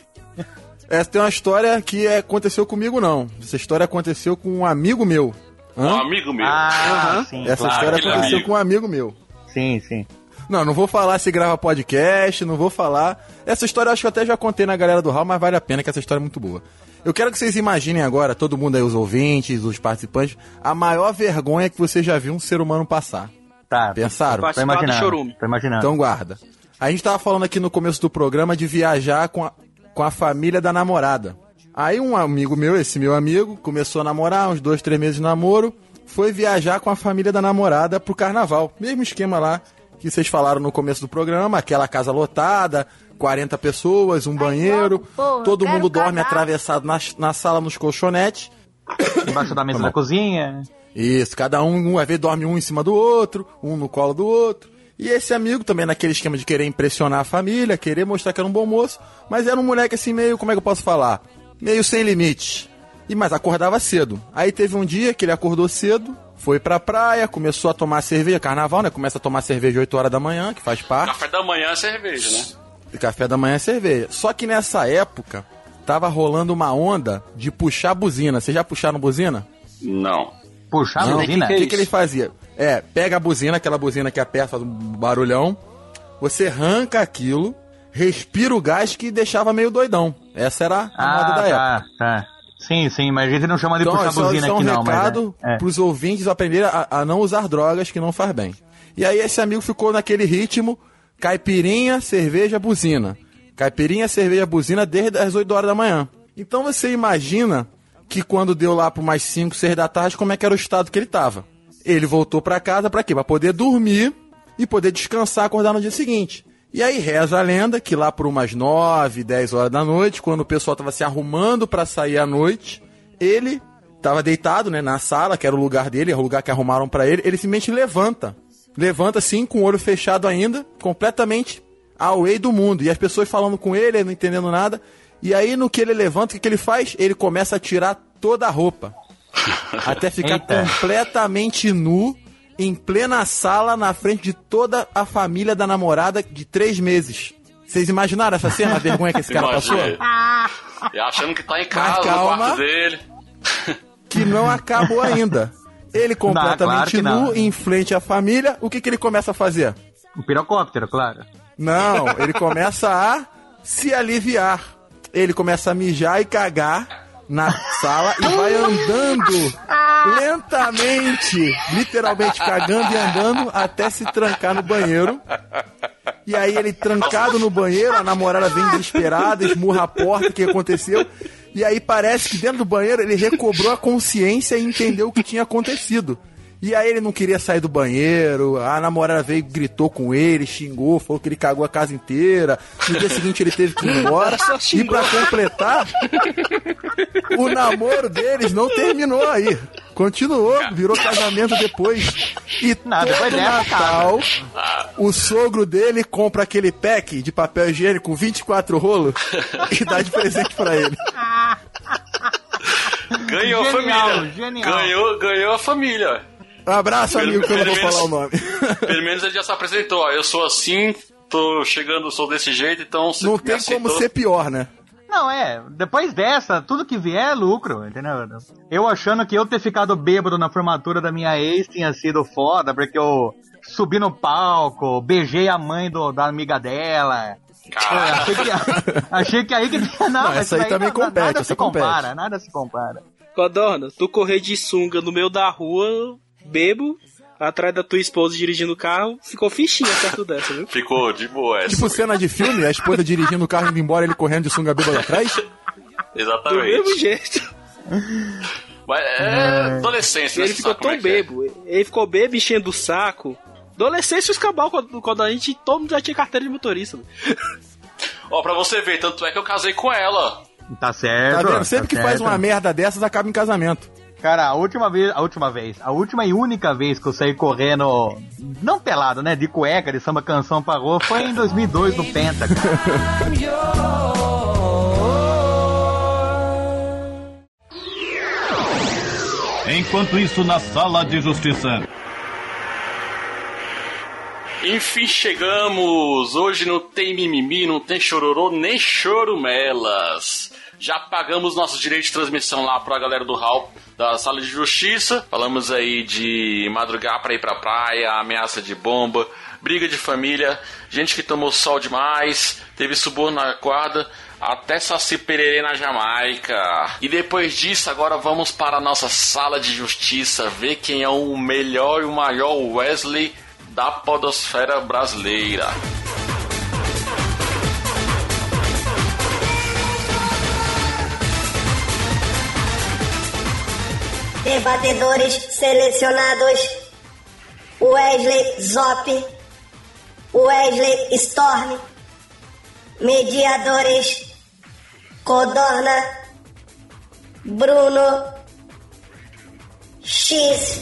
Essa tem uma história que é, aconteceu comigo, não. Essa história aconteceu com um amigo meu. Um Hã? amigo meu. Ah, sim, Essa claro. história aconteceu amigo. com um amigo meu. Sim, sim. Não, não vou falar se grava podcast, não vou falar. Essa história eu acho que eu até já contei na galera do Hall, mas vale a pena que essa história é muito boa. Eu quero que vocês imaginem agora, todo mundo aí, os ouvintes, os participantes, a maior vergonha que você já viu um ser humano passar. Tá, Pensaram? tô imaginando. chorume. Tô imaginando. Então guarda. A gente tava falando aqui no começo do programa de viajar com a, com a família da namorada. Aí um amigo meu, esse meu amigo, começou a namorar, uns dois, três meses de namoro, foi viajar com a família da namorada pro carnaval. Mesmo esquema lá que vocês falaram no começo do programa, aquela casa lotada, 40 pessoas, um banheiro, todo mundo dorme atravessado na, na sala nos colchonetes. Embaixo da mesa da cozinha. Isso, cada um, um, às vezes dorme um em cima do outro, um no colo do outro. E esse amigo também naquele esquema de querer impressionar a família, querer mostrar que era um bom moço, mas era um moleque assim meio, como é que eu posso falar? Meio sem limite. E mas acordava cedo. Aí teve um dia que ele acordou cedo, foi pra praia, começou a tomar cerveja, carnaval, né? Começa a tomar cerveja 8 horas da manhã, que faz parte. Café da manhã é cerveja, né? E café da manhã é cerveja. Só que nessa época tava rolando uma onda de puxar buzina. Vocês já puxaram buzina? Não. Puxar a Não, buzina? O que, que ele fazia? É, pega a buzina, aquela buzina que aperta, faz um barulhão. Você arranca aquilo, respira o gás que deixava meio doidão. Essa era a moda Ah, da época. tá, tá. Sim, sim, mas a gente não chama de Então, puxar isso, buzina isso é um aqui não, recado é. É. pros ouvintes aprenderem a, a não usar drogas que não faz bem. E aí esse amigo ficou naquele ritmo, caipirinha, cerveja, buzina. Caipirinha, cerveja, buzina desde as 8 horas da manhã. Então você imagina que quando deu lá por mais 5, 6 da tarde, como é que era o estado que ele tava. Ele voltou pra casa pra quê? Pra poder dormir e poder descansar, acordar no dia seguinte. E aí reza a lenda que lá por umas 9, 10 horas da noite, quando o pessoal tava se arrumando pra sair à noite, ele tava deitado, né, na sala, que era o lugar dele, é o lugar que arrumaram pra ele, ele simplesmente levanta. Levanta assim, com o olho fechado ainda, completamente away do mundo. E as pessoas falando com ele, ele não entendendo nada. E aí, no que ele levanta, o que, que ele faz? Ele começa a tirar toda a roupa. Até ficar Eita. completamente nu, em plena sala, na frente de toda a família da namorada de três meses. Vocês imaginaram essa cena, a vergonha que esse cara passou? E achando que tá em casa, no calma. quarto dele. que não acabou ainda. Ele completamente claro não. nu, em frente à família, o que, que ele começa a fazer? O pirocóptero, claro. Não, ele começa a se aliviar. Ele começa a mijar e cagar na sala e vai andando lentamente, literalmente cagando e andando até se trancar no banheiro. E aí ele trancado no banheiro, a namorada vem desesperada, esmurra a porta, o que aconteceu? E aí parece que dentro do banheiro ele recobrou a consciência e entendeu o que tinha acontecido. E aí ele não queria sair do banheiro, a namorada veio, e gritou com ele, xingou, falou que ele cagou a casa inteira. No dia seguinte ele teve que ir embora. E pra completar, o namoro deles não terminou aí. Continuou, virou casamento depois. E Não, todo depois Natal, o sogro dele compra aquele pack de papel higiênico 24 rolos e dá de presente pra ele. Ganhou a Genial, família. genial. Ganhou, ganhou a família. Um abraço, Pelo- amigo, que eu não vou menos- falar o nome. Pelo menos ele já se apresentou. Ó, eu sou assim, tô chegando, sou desse jeito, então se Não tem aceitou- como ser pior, né? Não, é, depois dessa, tudo que vier é lucro, entendeu? Eu achando que eu ter ficado bêbado na formatura da minha ex tinha sido foda, porque eu subi no palco, beijei a mãe do- da amiga dela. Pô, achei, que, achei que aí que. Não, Não, mas essa aí também nada- compete, Nada essa se compete. compara, nada se compara. Codorna, tu correr de sunga no meio da rua, bebo, atrás da tua esposa dirigindo o carro, ficou fichinha perto dessa, viu? Ficou de boa essa. Tipo cena de filme, a esposa dirigindo o carro indo embora, ele correndo de sunga bêbado atrás. Do Exatamente. mesmo jeito. Mas é adolescência, né? Ele ficou tão é que é. bebo. Ele ficou bebo enchendo o saco. Adolescência os cabal quando a gente todo mundo já tinha carteira de motorista. velho. Ó, pra você ver, tanto é que eu casei com ela. Tá certo. Tá vendo? Sempre que tá faz certo. uma merda dessas, acaba em casamento. Cara, a última vez, a última vez, a última e única vez que eu saí correndo, não pelado, né, de cueca, de samba canção pra rua, foi em 2002 no Penta. Enquanto isso, na sala de justiça. Enfim, chegamos! Hoje não tem mimimi, não tem chororô, nem chorumelas. Já pagamos nossos direitos de transmissão lá pra galera do HAL da Sala de Justiça. Falamos aí de madrugar pra ir pra praia, ameaça de bomba, briga de família, gente que tomou sol demais, teve suborno na guarda, até Saci Pererê na Jamaica. E depois disso, agora vamos para a nossa Sala de Justiça ver quem é o melhor e o maior Wesley da podosfera brasileira. debatedores selecionados: Wesley Zop, Wesley Storm. Mediadores: Codorna, Bruno, X.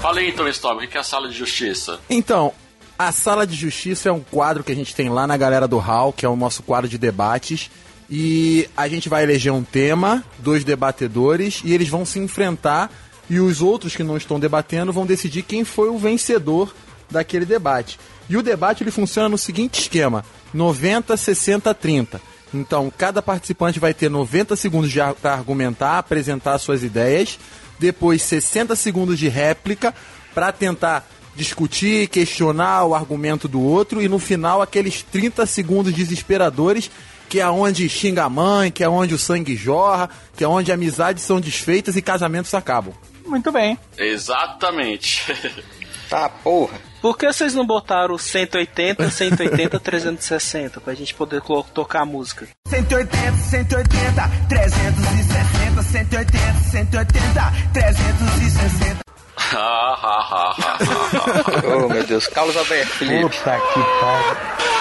Fala aí, então, Storm, o que é a sala de justiça? Então, a Sala de Justiça é um quadro que a gente tem lá na galera do Hall, que é o nosso quadro de debates. E a gente vai eleger um tema, dois debatedores, e eles vão se enfrentar. E os outros que não estão debatendo vão decidir quem foi o vencedor daquele debate. E o debate ele funciona no seguinte esquema: 90, 60, 30. Então, cada participante vai ter 90 segundos para argumentar, apresentar suas ideias, depois 60 segundos de réplica para tentar discutir, questionar o argumento do outro e no final aqueles 30 segundos desesperadores que é onde xinga a mãe, que é onde o sangue jorra, que é onde amizades são desfeitas e casamentos acabam. Muito bem. Exatamente. Tá, porra. Por que vocês não botaram 180, 180, 360 pra gente poder tocar a música? 180, 180, 360, 180, 180, 360. oh, meu Deus. Carlos Alberto, Felipe. Puta que pariu.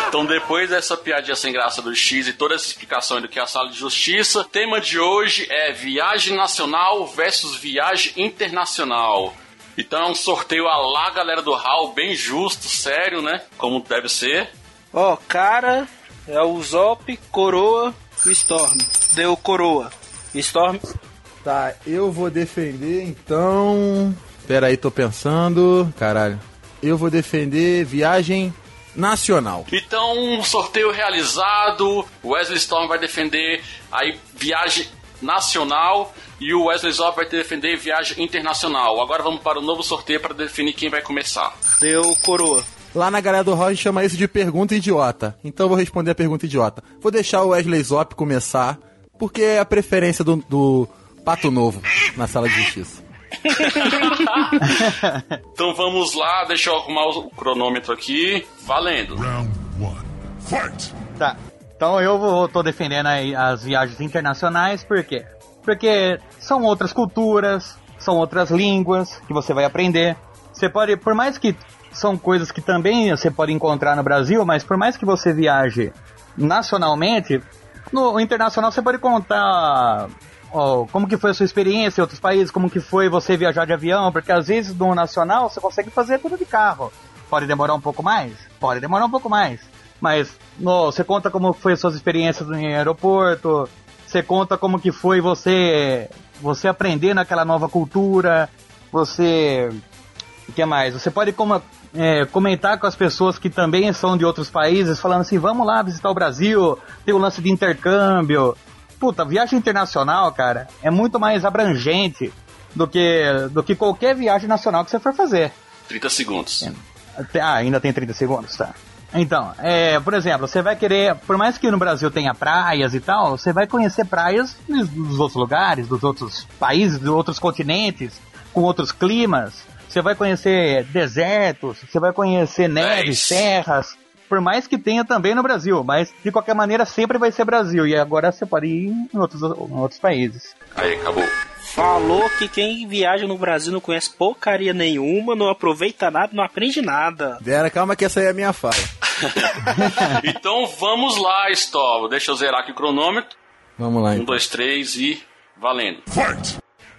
Então, depois dessa piadinha sem graça do X e toda essa explicação do que é a sala de justiça, tema de hoje é viagem nacional versus viagem internacional. Então é um sorteio a lá, galera do Hall, bem justo, sério, né? Como deve ser. Ó, cara, é o Zop, Coroa e Storm. Deu Coroa. Storm. Tá, eu vou defender então. Pera aí, tô pensando. Caralho. Eu vou defender viagem nacional. Então, um sorteio realizado. O Wesley Storm vai defender aí viagem nacional e o Wesley Zop vai defender viagem internacional. Agora vamos para o novo sorteio para definir quem vai começar. Deu Coroa. Lá na galera do gente chama isso de pergunta idiota. Então eu vou responder a pergunta idiota. Vou deixar o Wesley Zop começar, porque é a preferência do, do Pato Novo na sala de justiça. Então vamos lá, deixa eu arrumar o cronômetro aqui. Valendo. Tá. Então eu vou, tô defendendo aí as viagens internacionais, por quê? Porque são outras culturas, são outras línguas que você vai aprender. Você pode, por mais que são coisas que também você pode encontrar no Brasil, mas por mais que você viaje nacionalmente, no internacional você pode contar ó, como que foi a sua experiência em outros países, como que foi você viajar de avião, porque às vezes no nacional você consegue fazer tudo de carro. Pode demorar um pouco mais? Pode demorar um pouco mais. Mas no, você conta como foi as suas experiências no aeroporto, você conta como que foi você você aprender naquela nova cultura, você o que mais? Você pode como, é, comentar com as pessoas que também são de outros países, falando assim, vamos lá visitar o Brasil, tem o lance de intercâmbio. Puta, viagem internacional, cara, é muito mais abrangente do que, do que qualquer viagem nacional que você for fazer. 30 segundos. Até- Ah, ainda tem 30 segundos, tá. Então, é, por exemplo, você vai querer, por mais que no Brasil tenha praias e tal, você vai conhecer praias dos dos outros lugares, dos outros países, dos outros continentes, com outros climas. Você vai conhecer desertos, você vai conhecer neves, serras, por mais que tenha também no Brasil, mas de qualquer maneira sempre vai ser Brasil. E agora você pode ir em outros, em outros países. Aí, acabou. Falou que quem viaja no Brasil não conhece porcaria nenhuma, não aproveita nada, não aprende nada. Vera, calma que essa aí é a minha fala. Então vamos lá, Storm. Deixa eu zerar aqui o cronômetro. Vamos lá. Um, Então. dois, três e valendo.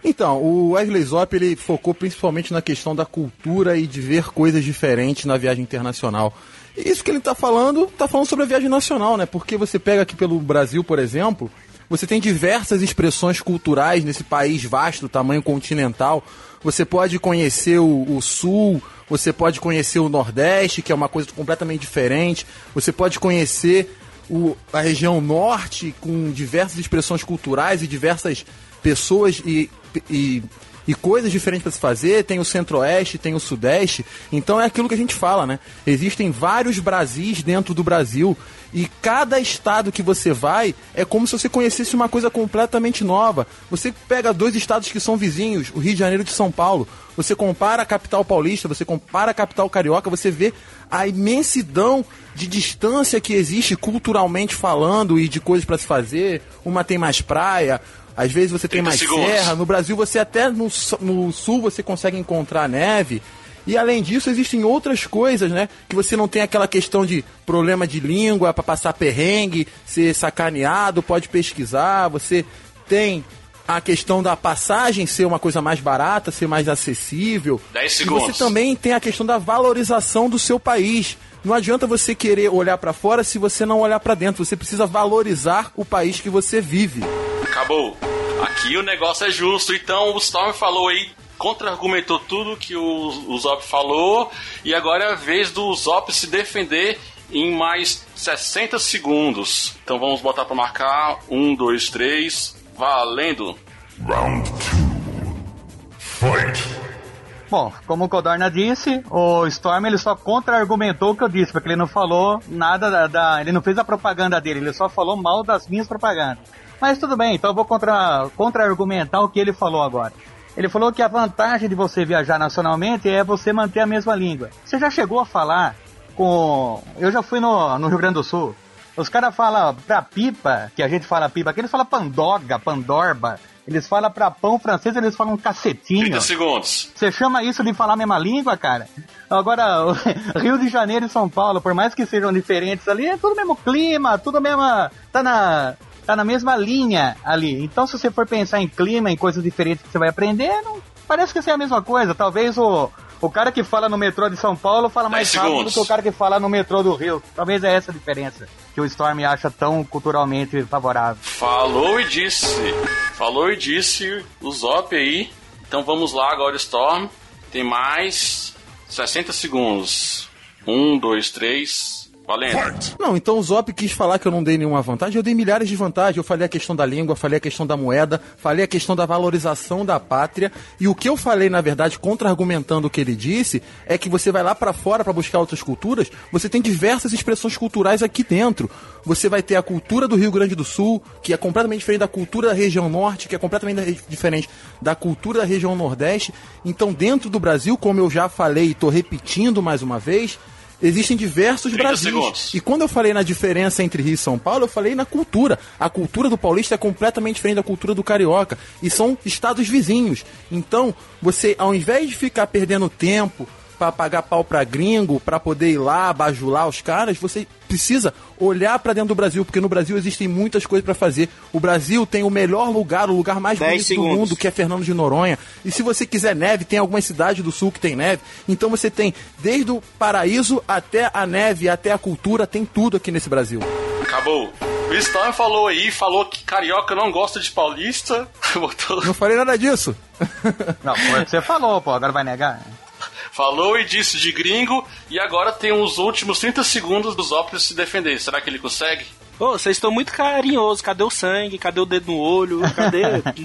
Então, o Wesley Zop ele focou principalmente na questão da cultura e de ver coisas diferentes na viagem internacional. Isso que ele está falando, está falando sobre a viagem nacional, né? Porque você pega aqui pelo Brasil, por exemplo, você tem diversas expressões culturais nesse país vasto, tamanho continental. Você pode conhecer o, o Sul, você pode conhecer o Nordeste, que é uma coisa completamente diferente. Você pode conhecer o- a região Norte, com diversas expressões culturais e diversas pessoas e, e, e coisas diferentes para se fazer. Tem o Centro-Oeste, tem o Sudeste. Então é aquilo que a gente fala, né? Existem vários Brasis dentro do Brasil. E cada estado que você vai é como se você conhecesse uma coisa completamente nova. Você pega dois estados que são vizinhos, o Rio de Janeiro e São Paulo. Você compara a capital paulista, você compara a capital carioca, você vê a imensidão de distância que existe culturalmente falando e de coisas para se fazer. Uma tem mais praia, às vezes você tem 30 mais segundos. serra. No Brasil você até no, no sul você consegue encontrar neve. E além disso, existem outras coisas, né? Que você não tem aquela questão de problema de língua para passar perrengue, ser sacaneado, pode pesquisar, você tem a questão da passagem ser uma coisa mais barata, ser mais acessível. 10 E segundos. você também tem a questão da valorização do seu país. Não adianta você querer olhar pra fora se você não olhar pra dentro. Você precisa valorizar o país que você vive. Acabou. Aqui o negócio é justo. Então o Storm falou aí, contra-argumentou tudo que o, o Zop falou. E agora é a vez do Zop se defender em mais 60 segundos. Então vamos botar pra marcar. Um, dois, três. Valendo. Round two. Fight. Bom, como o Codorna disse, o Storm ele só contra-argumentou o que eu disse, porque ele não falou nada da, da- Ele não fez a propaganda dele, ele só falou mal das minhas propagandas. Mas tudo bem, então eu vou contra- contra-argumentar o que ele falou agora. Ele falou que a vantagem de você viajar nacionalmente é você manter a mesma língua. Você já chegou a falar com. Eu já fui no, no Rio Grande do Sul. Os caras falam pra pipa, que a gente fala pipa, aqui eles falam pandoga, pandorba. Eles falam pra pão francês, eles falam cacetinho. 30 segundos. Você chama isso de falar a mesma língua, cara? Agora, Rio de Janeiro e São Paulo, por mais que sejam diferentes ali, é tudo mesmo clima, tudo mesma. tá na. Tá na mesma linha ali. Então, se você for pensar em clima, em coisas diferentes que você vai aprender, não, parece que isso é a mesma coisa. Talvez o. O cara que fala no metrô de São Paulo fala mais 10 rápido do que o cara que fala no metrô do Rio. Talvez é essa a diferença que o Storm acha tão culturalmente favorável. Falou e disse. Falou e disse o Zop aí. Então vamos lá agora, Storm. Tem mais 60 segundos. Um, dois, três. Valendo. Não, então o Zop quis falar que eu não dei nenhuma vantagem. Eu dei milhares de vantagens. Eu falei a questão da língua, falei a questão da moeda, falei a questão da valorização da pátria. E o que eu falei, na verdade, contra-argumentando o que ele disse, é que você vai lá pra fora pra buscar outras culturas, você tem diversas expressões culturais aqui dentro. Você vai ter a cultura do Rio Grande do Sul, que é completamente diferente da cultura da região norte, que é completamente diferente da cultura da região nordeste. Então, dentro do Brasil, como eu já falei e tô repetindo mais uma vez, existem diversos 30 Brasis. segundos. E quando eu falei na diferença entre Rio e São Paulo, eu falei na cultura. A cultura do paulista é completamente diferente da cultura do carioca. E são estados vizinhos. Então, você, ao invés de ficar perdendo tempo pra pagar pau pra gringo, pra poder ir lá, bajular os caras, você precisa olhar pra dentro do Brasil, porque no Brasil existem muitas coisas pra fazer. O Brasil tem o melhor lugar, o lugar mais 10 bonito do segundos. mundo, que é Fernando de Noronha. E se você quiser neve, tem algumas cidades do sul que tem neve. Então você tem desde o paraíso até a neve, até a cultura, tem tudo aqui nesse Brasil. Acabou. O Storm falou aí, falou que carioca não gosta de paulista. Botou- Não falei nada disso. Não, foi o que você falou, pô, agora vai negar. Falou e disse de gringo. E agora tem os últimos 30 segundos do Zop pra se defender. Será que ele consegue? Ô, vocês estão muito carinhosos. Cadê o sangue? Cadê o dedo no olho? Cadê.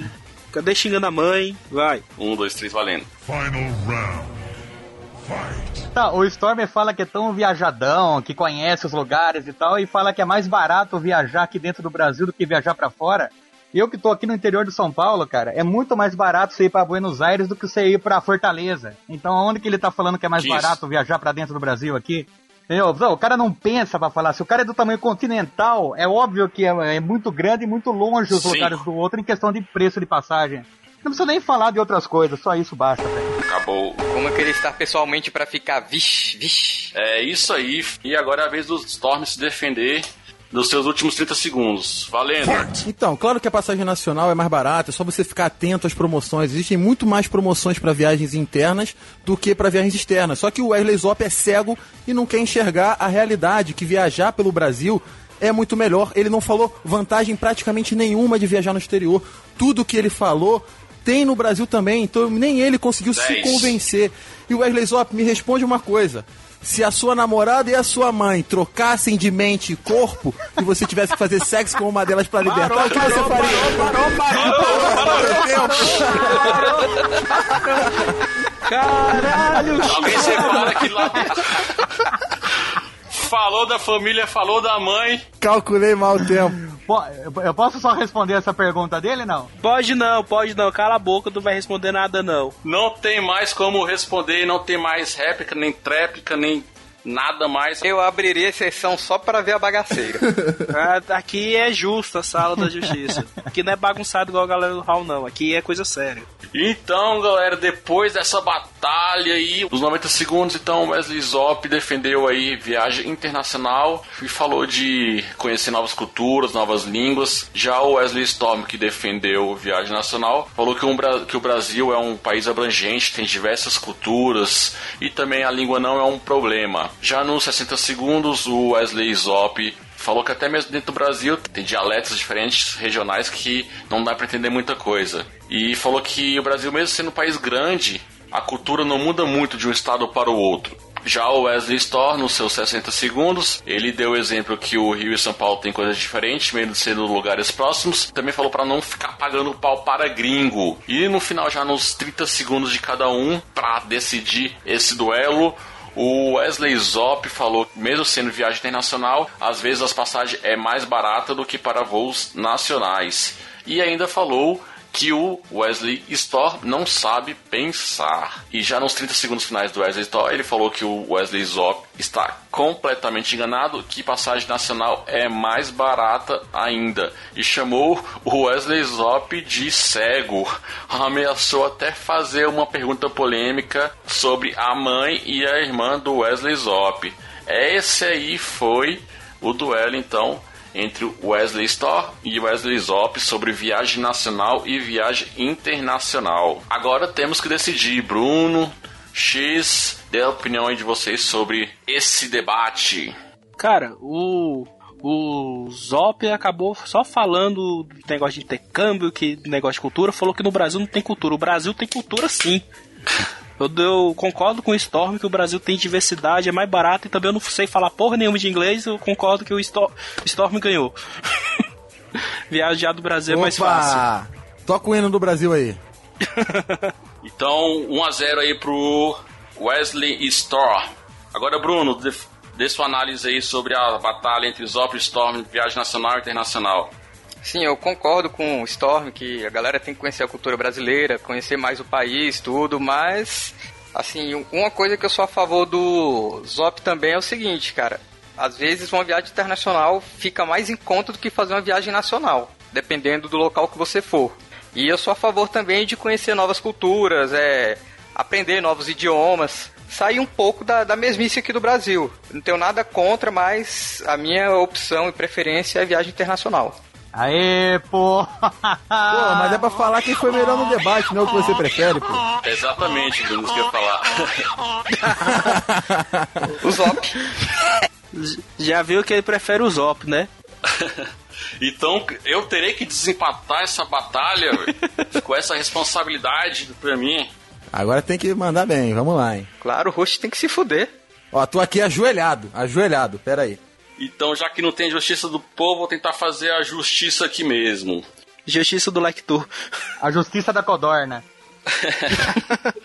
Cadê xingando a mãe? Vai. Um, dois, três, valendo. Final round. Fight. Tá, o Storm fala que é tão viajadão, que conhece os lugares e tal, e fala que é mais barato viajar aqui dentro do Brasil do que viajar pra fora. E eu que tô aqui no interior de São Paulo, cara, é muito mais barato você ir pra Buenos Aires do que você ir pra Fortaleza. Então, onde que ele tá falando que é mais isso? barato viajar pra dentro do Brasil aqui? Entendeu? O cara não pensa pra falar. Se o cara é do tamanho continental, é óbvio que é, é muito grande e muito longe os Sim. lugares do outro em questão de preço de passagem. Não precisa nem falar de outras coisas, só isso basta, velho. Acabou. Como eu queria estar pessoalmente pra ficar vixe, vixe. É isso aí. E agora é a vez do Storm se defender dos seus últimos 30 segundos. Valendo. Então, claro que a passagem nacional é mais barata, é só você ficar atento às promoções. Existem muito mais promoções para viagens internas do que para viagens externas. Só que o Wesley Zop é cego e não quer enxergar a realidade, que viajar pelo Brasil é muito melhor. Ele não falou vantagem praticamente nenhuma de viajar no exterior. Tudo que ele falou tem no Brasil também, então nem ele conseguiu se convencer. E o Wesley Zop me responde uma coisa. Se a sua namorada e a sua mãe trocassem de mente e corpo e você tivesse que fazer sexo com uma delas pra libertar, o que você faria? Caralho! Alguém separa aqui lá. Falou da família, falou da mãe. Calculei mal o tempo. Po- Eu posso só responder essa pergunta dele, não? Pode não, pode não. Cala a boca, tu vai responder nada não. Não tem mais como responder, não tem mais réplica, nem tréplica, nem Nada mais. Eu abriria exceção só para ver a bagaceira. Ah, Aqui é justo a sala da justiça. Aqui não é bagunçado igual a galera do Hall, não. Aqui é coisa séria. Então, galera, depois dessa batalha aí, os 90 segundos, então Wesley Zop defendeu aí viagem internacional e falou de conhecer novas culturas, novas línguas. Já o Wesley Storm, que defendeu viagem nacional, falou que, um que o Brasil é um país abrangente, tem diversas culturas e também a língua não é um problema. Já nos 60 segundos, o Wesley Zop falou que até mesmo dentro do Brasil tem dialetos diferentes regionais que não dá pra entender muita coisa. E falou que o Brasil, mesmo sendo um país grande, a cultura não muda muito de um estado para o outro. Já o Wesley Storr, nos seus 60 segundos, ele deu o exemplo que o Rio e São Paulo têm coisas diferentes, mesmo sendo lugares próximos. Também falou para não ficar pagando pau para gringo. E no final, já nos 30 segundos de cada um, para decidir esse duelo, o Wesley Zop falou que, mesmo sendo viagem internacional, às vezes as passagens é mais barata do que para voos nacionais. E ainda falou que o Wesley Storr não sabe pensar. E já nos 30 segundos finais do Wesley Storr, ele falou que o Wesley Zop está completamente enganado, que passagem nacional é mais barata ainda. E chamou o Wesley Zop de cego. Ameaçou até fazer uma pergunta polêmica sobre a mãe e a irmã do Wesley Zop. Esse aí foi o duelo, então, entre o Wesley Storr e o Wesley Zop sobre viagem nacional e viagem internacional. Agora temos que decidir, Bruno, X, dê a opinião aí de vocês sobre esse debate. Cara, o. O Zop acabou só falando do negócio de intercâmbio, que negócio de cultura, falou que no Brasil não tem cultura. O Brasil tem cultura sim. Eu, eu concordo com o Storm que o Brasil tem diversidade, é mais barato e também eu não sei falar porra nenhuma de inglês, eu concordo que o Storm, Storm ganhou. Viajar do Brasil é mais fácil. Toca o hino do Brasil aí. Então, 1 a 0 aí pro Wesley Storr. Agora, Bruno, dê, dê sua análise aí sobre a batalha entre Zop e Storm, viagem nacional e internacional. Sim, eu concordo com o Storm que a galera tem que conhecer a cultura brasileira, conhecer mais o país, tudo, mas assim, um- uma coisa que eu sou a favor do Zop também é o seguinte, cara. Às vezes uma viagem internacional fica mais em conta do que fazer uma viagem nacional, dependendo do local que você for. E eu sou a favor também de conhecer novas culturas, é, aprender novos idiomas, sair um pouco da, da mesmice aqui do Brasil. Não tenho nada contra, mas a minha opção e preferência é viagem internacional. Aê, pô! Pô, mas é pra falar quem foi melhor no debate, não o que você prefere, pô. Exatamente, Bruno, isso que eu ia falar. o Zop. Já viu que ele prefere o Zop, né? Então, eu terei que desempatar essa batalha com essa responsabilidade pra mim. Agora tem que mandar bem, vamos lá, hein. Claro, o host tem que se fuder. Ó, tô aqui ajoelhado, ajoelhado, pera aí. Então, já que não tem justiça do povo, vou tentar fazer a justiça aqui mesmo. Justiça do Lectur. A justiça da Codorna.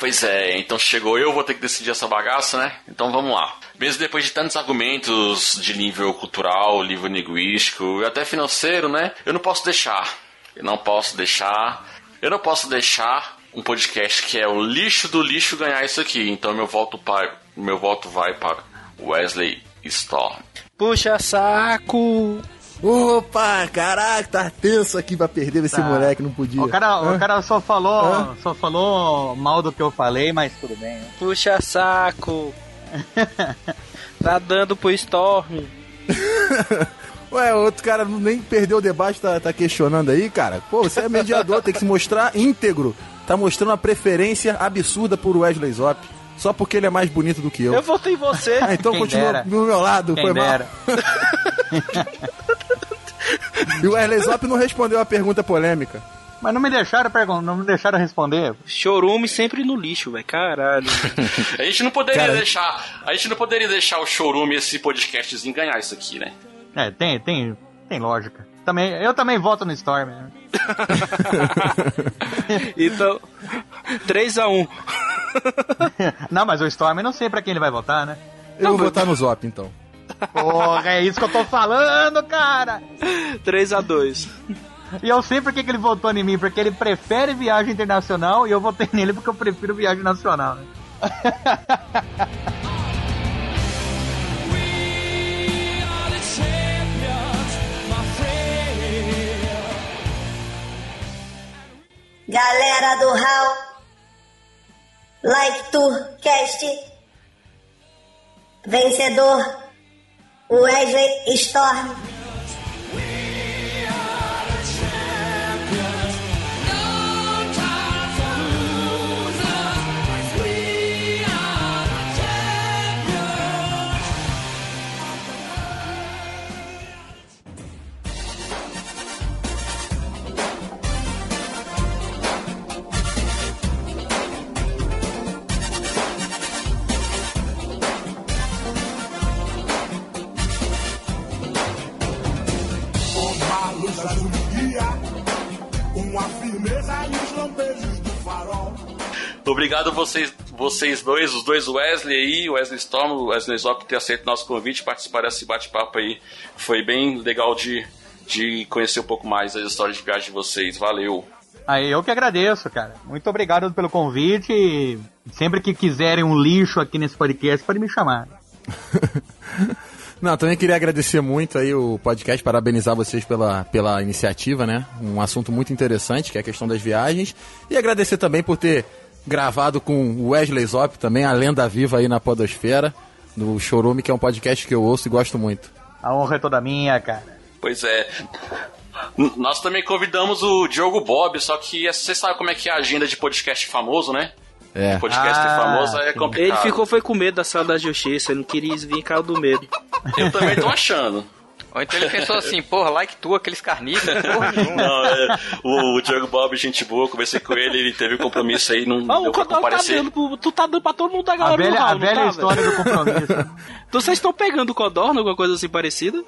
Pois é, então chegou eu, vou ter que decidir essa bagaça, né? Então vamos lá. Mesmo depois de tantos argumentos de nível cultural, nível linguístico e até financeiro, né? Eu não posso deixar. Eu não posso deixar. Eu não posso deixar um podcast que é o lixo do lixo ganhar isso aqui. Então meu voto para, meu voto vai para Wesley Storm. Puxa saco! Opa, caraca, tá tenso aqui pra perder esse Tá. moleque, não podia. O cara, Hã? o cara só falou, Hã? só falou mal do que eu falei, mas tudo bem. né? Puxa saco! tá dando pro Storm. Ué, outro cara não- nem perdeu o debate, tá, tá questionando aí, cara. Pô, você é mediador, tem que se mostrar íntegro. Tá mostrando uma preferência absurda por Wesley Zop. Só porque ele é mais bonito do que eu. Eu votei em você. Ah, então Quem continua dera. do meu lado, Quem foi mal. E o Wesley Zop não respondeu a pergunta polêmica. Mas não me deixaram perguntar, não me deixaram responder. Chorume sempre no lixo, velho. Caralho. A gente não poderia Cara- deixar, a gente não poderia deixar o showroom e esse podcastzinho ganhar isso aqui, né? É, tem, tem, tem lógica. Também, eu também voto no Storm. né? então, 3x1 não, mas o Storm não sei para quem ele vai votar, né? Eu não, vou votar no Zop, então. Porra, é isso que eu tô falando, cara! 3 a 2 E eu sei porque que ele votou em mim, porque ele prefere viagem internacional e eu votei nele porque eu prefiro viagem nacional. Né? Galera do Hall Like Tourcast, vencedor Wesley Storm. Obrigado vocês, vocês dois, os dois Wesley aí, Wesley Storm, o Wesley Zop, por ter aceito nosso convite, participar desse bate-papo aí. Foi bem legal de, de conhecer um pouco mais as histórias de viagem de vocês. Valeu! Aí eu que agradeço, cara. Muito obrigado pelo convite. e Sempre que quiserem um lixo aqui nesse podcast, pode me chamar. Não, também queria agradecer muito aí o podcast, parabenizar vocês pela, pela iniciativa, né? Um assunto muito interessante, que é a questão das viagens. E agradecer também por ter gravado com o Wesley Zop, também a lenda viva aí na podosfera, do Chorume, que é um podcast que eu ouço e gosto muito. A honra é toda minha, cara. Pois é. Nós também convidamos o Diogo Bob, só que você sabe como é que é a agenda de podcast famoso, né? É. Podcast Ah, famoso é complicado. Ele ficou foi com medo da sala da justiça, ele não queria vir caiu do medo. Eu também tô achando. Ou então ele pensou assim, porra, like tu, aqueles carniças, porra nenhuma. Não, é, o, o Diogo Bob, gente boa, conversei com ele, ele teve um compromisso aí, não Ah, deu o pra tá dando, pro- tu tá dando pra todo mundo da A galera do velha, Raul, a velha tá, história velho? do compromisso. Então vocês estão pegando o Codorna, alguma coisa assim parecida?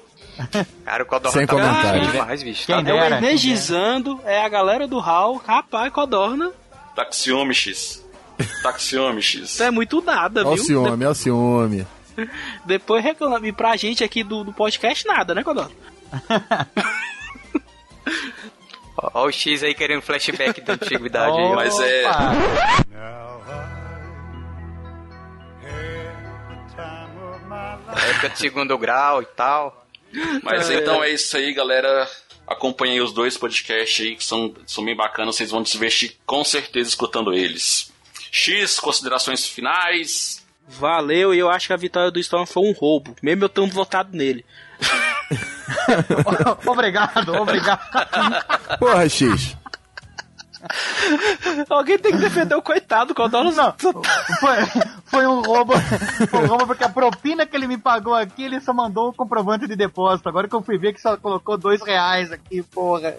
Cara, o Codorna Sem tá comentário. demais, bicho. Quem Tá dera. é energizando, é a galera do Raul, rapaz, Codorna. Taxiome X. Taxiome X. Isso é muito nada, viu? ciúme, olha o ciúme. De- depois reclama. E pra gente aqui do, do podcast, nada, né, Codorna? Ó o X aí querendo flashback da antiguidade. aí, ó. Mas é. Época de segundo grau e tal. Mas então é isso aí, galera. Acompanhem os dois podcasts aí que são, são bem bacanas. Vocês vão se divertir com certeza escutando eles. X, considerações finais. Valeu, e eu acho que a vitória do Storm foi um roubo. Mesmo eu tendo votado nele. obrigado, obrigado. Porra, X. Alguém tem que defender o coitado, Codorna. Não, foi, foi um roubo. Foi um roubo porque a propina que ele me pagou aqui, ele só mandou o comprovante de depósito. Agora que eu fui ver que só colocou dois reais aqui, porra.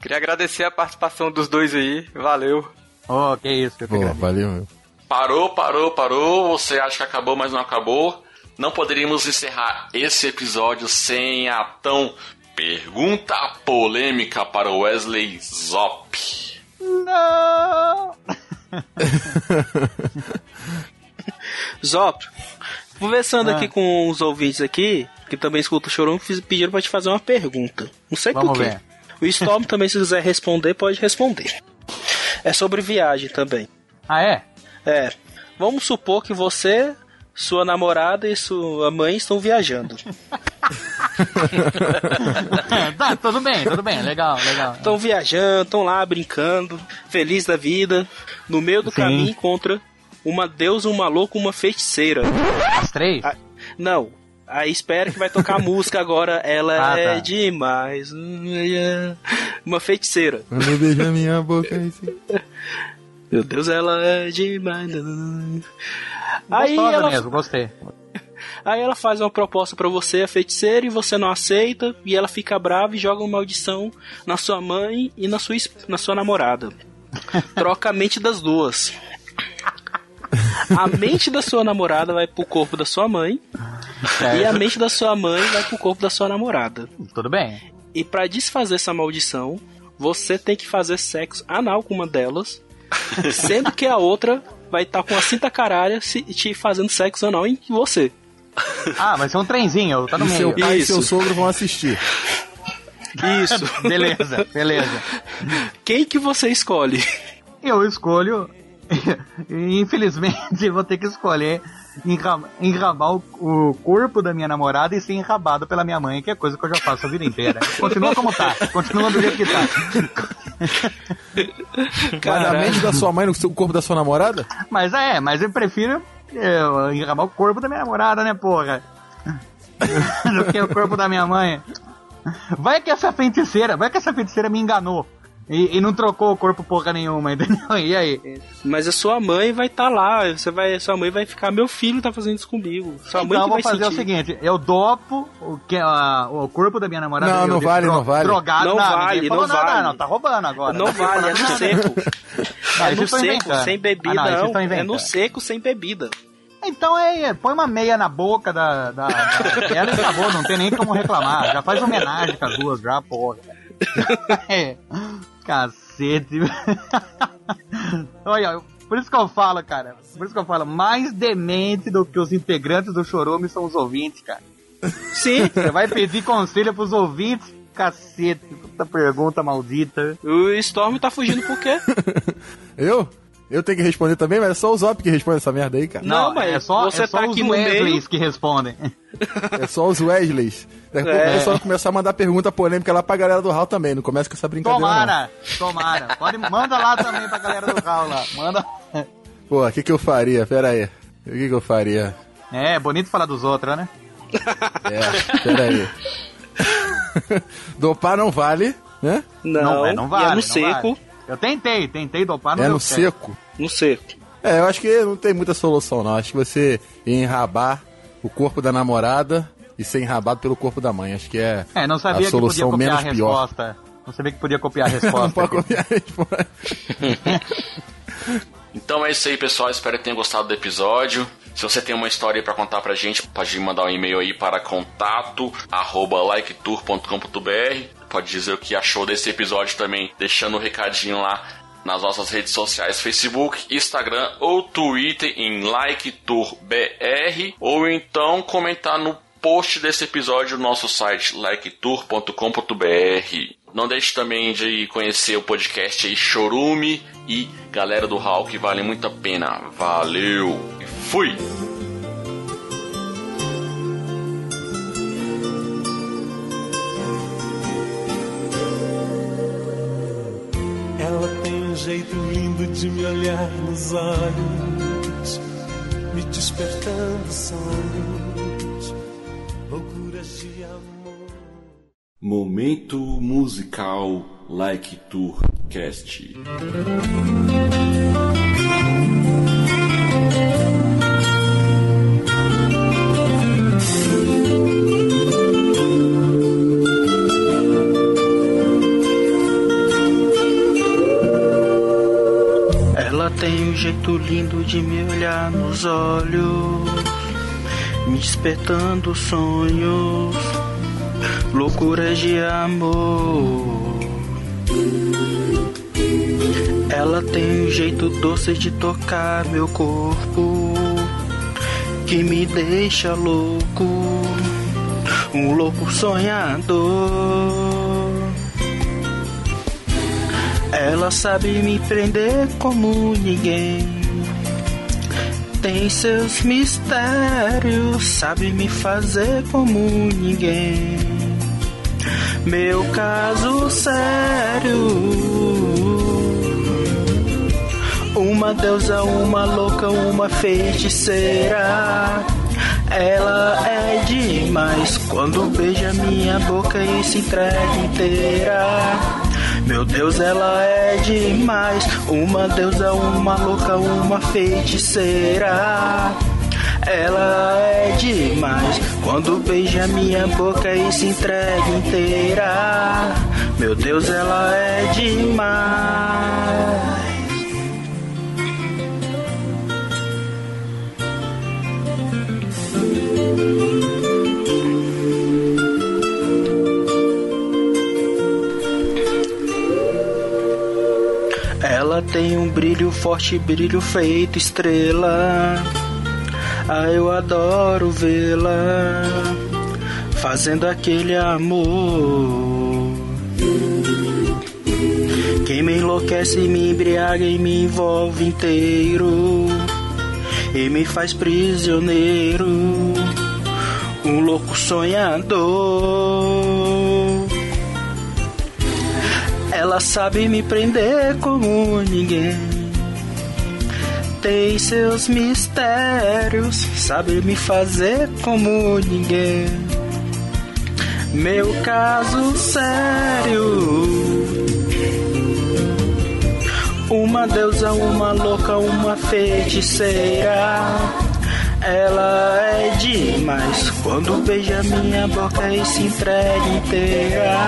Queria agradecer a participação dos dois aí. Valeu. Oh, que isso, eu que Pô, agradeço. valeu, meu. Parou, parou, parou. Você acha que acabou, mas não acabou. Não poderíamos encerrar esse episódio sem a tão pergunta polêmica para o Wesley Zop. Não! Zop, conversando Ah. aqui com os ouvintes aqui, que também escutam o Chorum, fiz- pediram pra te fazer uma pergunta. Não sei Vamos por quê. ver. O Storm também, se quiser responder, pode responder. É sobre viagem também. Ah, é? É. Vamos supor que você, sua namorada e sua mãe estão viajando. tá, tudo bem, tudo bem, legal, legal. Estão viajando, estão lá brincando, feliz da vida. No meio do Sim. caminho encontra uma deusa, um maluco, uma feiticeira. As três? Ah, Não. Aí espera que vai tocar a música agora. Ela Ah, é tá. demais. Uma feiticeira. Quando beija minha boca assim. Meu Deus, ela é demais. Aí ela, mesmo, gostei. aí ela faz uma proposta pra você, a feiticeira, e você não aceita. E ela fica brava e joga uma maldição na sua mãe e na sua, na sua namorada. Troca a mente das duas. A mente da sua namorada vai pro corpo da sua mãe. E a mente da sua mãe vai pro corpo da sua namorada. Tudo bem. E pra desfazer essa maldição, você tem que fazer sexo anal com uma delas, sendo que a outra vai estar com a cinta caralha se, te fazendo sexo anal em você. Ah, vai ser um trenzinho, tá no E seu pai e Isso. seu sogro vão assistir. Isso. Beleza, beleza. Quem que você escolhe? Eu escolho E, infelizmente, vou ter que escolher enra- enrabar o, o corpo da minha namorada e ser enrabado pela minha mãe, que é coisa que eu já faço a vida inteira. Continua como tá, continua do jeito que tá. Mas a mente da sua mãe no corpo da sua namorada? Mas é, mas eu prefiro é, enrabar o corpo da minha namorada, né, porra? Do que o corpo da minha mãe. Vai que essa feiticeira, vai que essa feiticeira me enganou. E, e não trocou o corpo porra nenhuma, entendeu? E aí? Mas a sua mãe vai estar lá, você vai, sua mãe vai ficar, meu filho tá fazendo isso comigo. Sua mãe então eu que vou vai fazer sentir. o seguinte, eu dopo o, que, a- o corpo da minha namorada. Não, eu não vale, não vale. Drogado, Não vale, falou não nada, vale. Não, tá roubando agora. Não Tá vale, é no seco. É no eu seco, inventando. sem bebida, Ah, não, eu não. É no seco, sem bebida. Então é, põe uma meia na boca da, da, da dela e acabou, não tem nem como reclamar. Já faz homenagem com as duas, já, porra. É, cacete. Olha, por isso que eu falo, cara. Por isso que eu falo, mais demente do que os integrantes do Chorume são os ouvintes, cara. Sim. Você vai pedir conselho pros ouvintes? Cacete, puta pergunta maldita. O Storm tá fugindo por quê? Eu? Eu tenho que responder também, mas é só o Zop que responde essa merda aí, cara. Não, mas é só, você é só tá os Wesleys meio. que respondem. É só os Wesleys. Daqui a pouco É. o pessoal começar a mandar pergunta polêmica lá pra galera do Hall também. Não começa com essa brincadeira. não. Tomara, tomara. Pode, manda lá também pra galera do Raul lá. Manda. Pô, o que, que eu faria? Pera aí. O que, que eu faria? É, bonito falar dos outros, né? É, pera aí. Dopar não vale, né? Não, é, não vale. é no não seco. vale. Eu tentei, tentei dopar, não É no seco. No seco. É, eu acho que não tem muita solução, não. Acho que você enrabar o corpo da namorada e ser enrabado pelo corpo da mãe. Acho que é, É, não sabia a que podia solução copiar a menos pior. resposta. Não sabia que podia copiar a Não resposta. pode copiar a resposta. Então é isso aí, pessoal. Espero que tenham gostado do episódio. Se você tem uma história aí pra contar pra gente, pode mandar um e-mail aí para contato arroba liketour.com.br. Pode dizer o que achou desse episódio também, deixando um recadinho lá nas nossas redes sociais, Facebook, Instagram ou Twitter em LikeTourBR ou então comentar no post desse episódio no nosso site liketour.com.br. Não deixe também de conhecer o podcast aí Chorume e Galera do que vale muito a pena. Valeu e fui! Jeito lindo de me olhar nos olhos, me despertando sonhos, loucuras de amor. Momento musical Like Tour Cast. Jeito lindo de me olhar nos olhos, me despertando sonhos, loucuras de amor. Ela tem um jeito doce de tocar meu corpo, que me deixa louco, um louco sonhador. Ela sabe me prender como ninguém. Tem seus mistérios, sabe me fazer como ninguém. Meu caso sério. Uma deusa, uma louca, uma feiticeira. Ela é demais quando beija minha boca e se entrega inteira. Meu Deus, ela é demais. Uma deusa, uma louca, uma feiticeira. Ela é demais quando beija minha boca e se entrega inteira. Meu Deus, ela é demais. Brilho forte, brilho feito estrela. Ah, eu adoro vê-la fazendo aquele amor. Quem me enlouquece, me embriaga e me envolve inteiro. E me faz prisioneiro. Um louco sonhador. Ela sabe me prender como ninguém. Tem seus mistérios, sabe me fazer como ninguém. Meu caso sério. Uma deusa, uma louca, uma feiticeira. Ela é demais quando beija minha boca e se entrega inteira.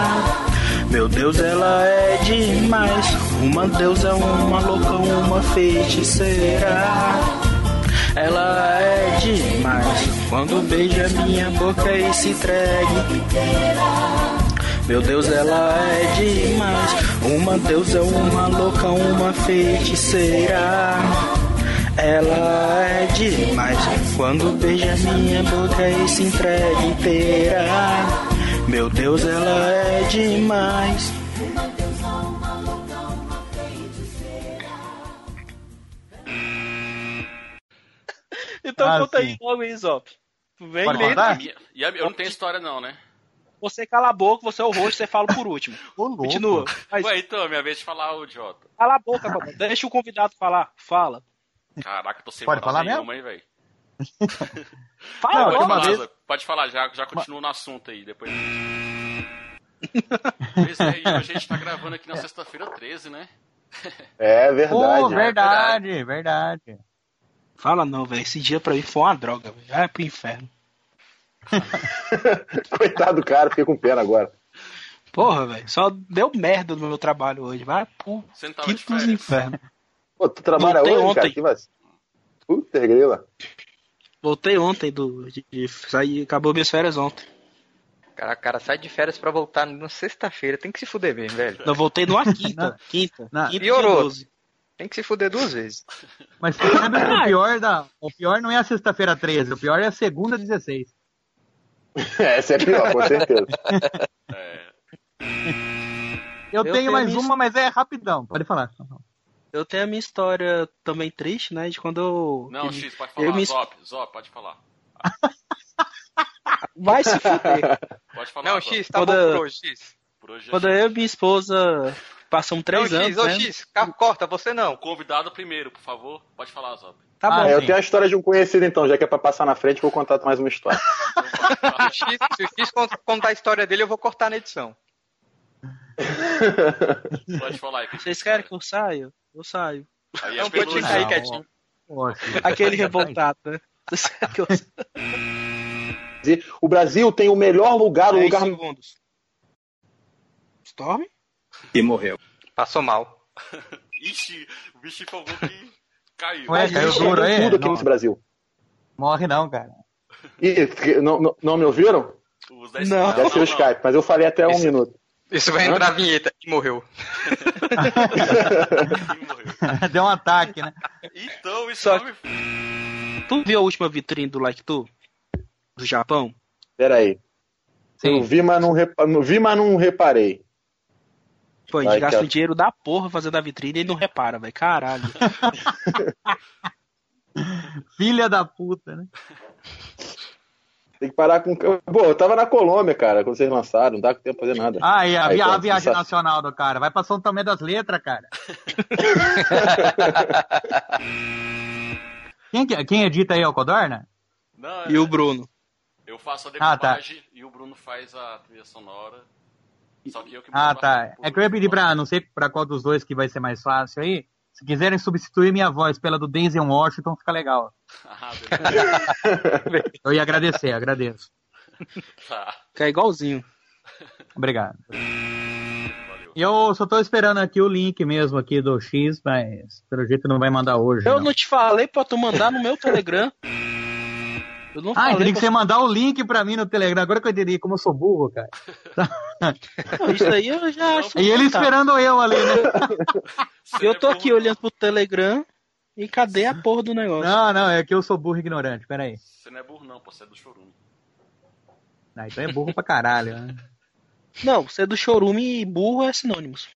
Meu Deus, ela é demais. Uma deusa, uma louca, uma feiticeira. Ela é demais quando beija minha boca e se entrega. Meu Deus, ela é demais. Uma deusa, uma louca, uma feiticeira. Ela é demais quando beija minha boca e se entrega inteira. Meu Deus, ela é demais. Então Ah, conta sim. aí logo aí, Zop. Vem Pode? E a- eu não tenho história não, né? Você cala a boca, você é o rosto, você fala por último. Continua. Mas Ué, então, é minha vez de falar, ô idiota. cala a boca, papai. Deixa o convidado falar. Fala. Caraca, tô sem Pode falar nenhuma, hein, velho. Fala Pode logo. falar, Zé. Pode falar, já, já continua no assunto aí, depois... Pois é, e a gente tá gravando aqui na sexta-feira 13, né? É verdade. Pô, verdade, verdade. Fala não, velho. Esse dia pra mim foi uma droga, velho. Vai pro inferno. Coitado do cara, fiquei com pena agora. Porra, velho. Só deu merda no meu trabalho hoje. Vai pro de quinto dos infernos. Pô, tu trabalha Voltei hoje, ontem. cara? Que vai... Puta grila. Voltei ontem do. De, de, saí, acabou minhas férias ontem. Cara, cara, sai de férias pra voltar na sexta-feira. Tem que se fuder mesmo, velho. Eu voltei numa quinta. quinta. Não. quinta Piorou. dia 12. Tem que se fuder duas vezes. Mas você sabe que o pior, da, o pior não é a sexta-feira 13, o pior é a segunda 16. Essa é pior, com certeza. É, Eu, Eu tenho tenho mais minha- uma, mas é rapidão. Pode falar. Eu tenho a minha história também triste, né? De quando eu. Não, X, pode eu falar. me- Zop, Zop, pode falar. Vai se fuder. Pode falar. Não, Zop. X, tá Quando- bom por hoje, X. Por hoje é Quando eu e minha esposa passamos três não, anos. X, ô né? X, ca- corta, você O não. convidado primeiro, por favor. Pode falar, Zop. Tá Ah, bom. eu tenho a história de um conhecido, então, já que é pra passar na frente, vou contar mais uma história. Se o X, se o X cont- contar a história dele, eu vou cortar na edição. Pode falar aí. Vocês querem que eu saia? Eu saio. Aí Não, é pode pelo ficar aí X. quietinho. Aquele revoltado, né? O Brasil tem o melhor lugar, o 10 lugar segundos. Storm? E morreu. Passou mal. Ixi, o bicho falou que caiu. Ué, caiu duro aí? tudo aqui Não. nesse Brasil. Morre não, cara. Ih, que- não, não, não me ouviram? Os 10 Não. Deve ser o Skype, mas eu falei até um Esse- minuto. Isso vai entrar a vinheta. E morreu. Deu um ataque, né? Então, isso Só- me... Tu viu a última vitrine do Like Tu? Do Japão? Pera aí. Sim. Eu vi, mas não, não vi, mas não reparei. Pô, a gente gasta cara. um dinheiro da porra fazendo a vitrine e ele não repara, velho. Caralho. Filha da puta, né? Tem que parar com. Pô, eu tava na Colômbia, cara, quando vocês lançaram, não dá tempo pra fazer nada. Ah, e a, Aí, a viagem nacional do cara. Vai pra São Tomé das Letras, cara. quem, que- quem edita aí é o Codorna? Não, E o Bruno? eu faço a Ah, tá. decupagem e o Bruno faz a trilha sonora. Só que eu que Ah, tá. por- É que eu ia pedir pra, não sei pra qual dos dois que vai ser mais fácil aí. Se quiserem substituir minha voz pela do Denzel Washington, fica legal. Ah, beleza. Eu ia agradecer, agradeço. tá. Que é igualzinho. Obrigado. Valeu. E eu só tô esperando aqui o link mesmo aqui do X, mas pelo jeito não vai mandar hoje. Eu não. não te falei pra tu mandar no meu Telegram. Eu não Ah, falei entendi que você mandar o link pra mim no Telegram. Agora que eu entendi como eu sou burro, cara. Não, isso aí eu já acho. E ele tá. esperando eu ali, né? Eu tô é aqui olhando pro Telegram e cadê a porra do negócio? Não, não, é que eu sou burro e ignorante. Pera aí. Você não é burro, não, pô, você é do chorume. Ah, então é burro pra caralho, né? Não, você é do chorume e burro é sinônimos.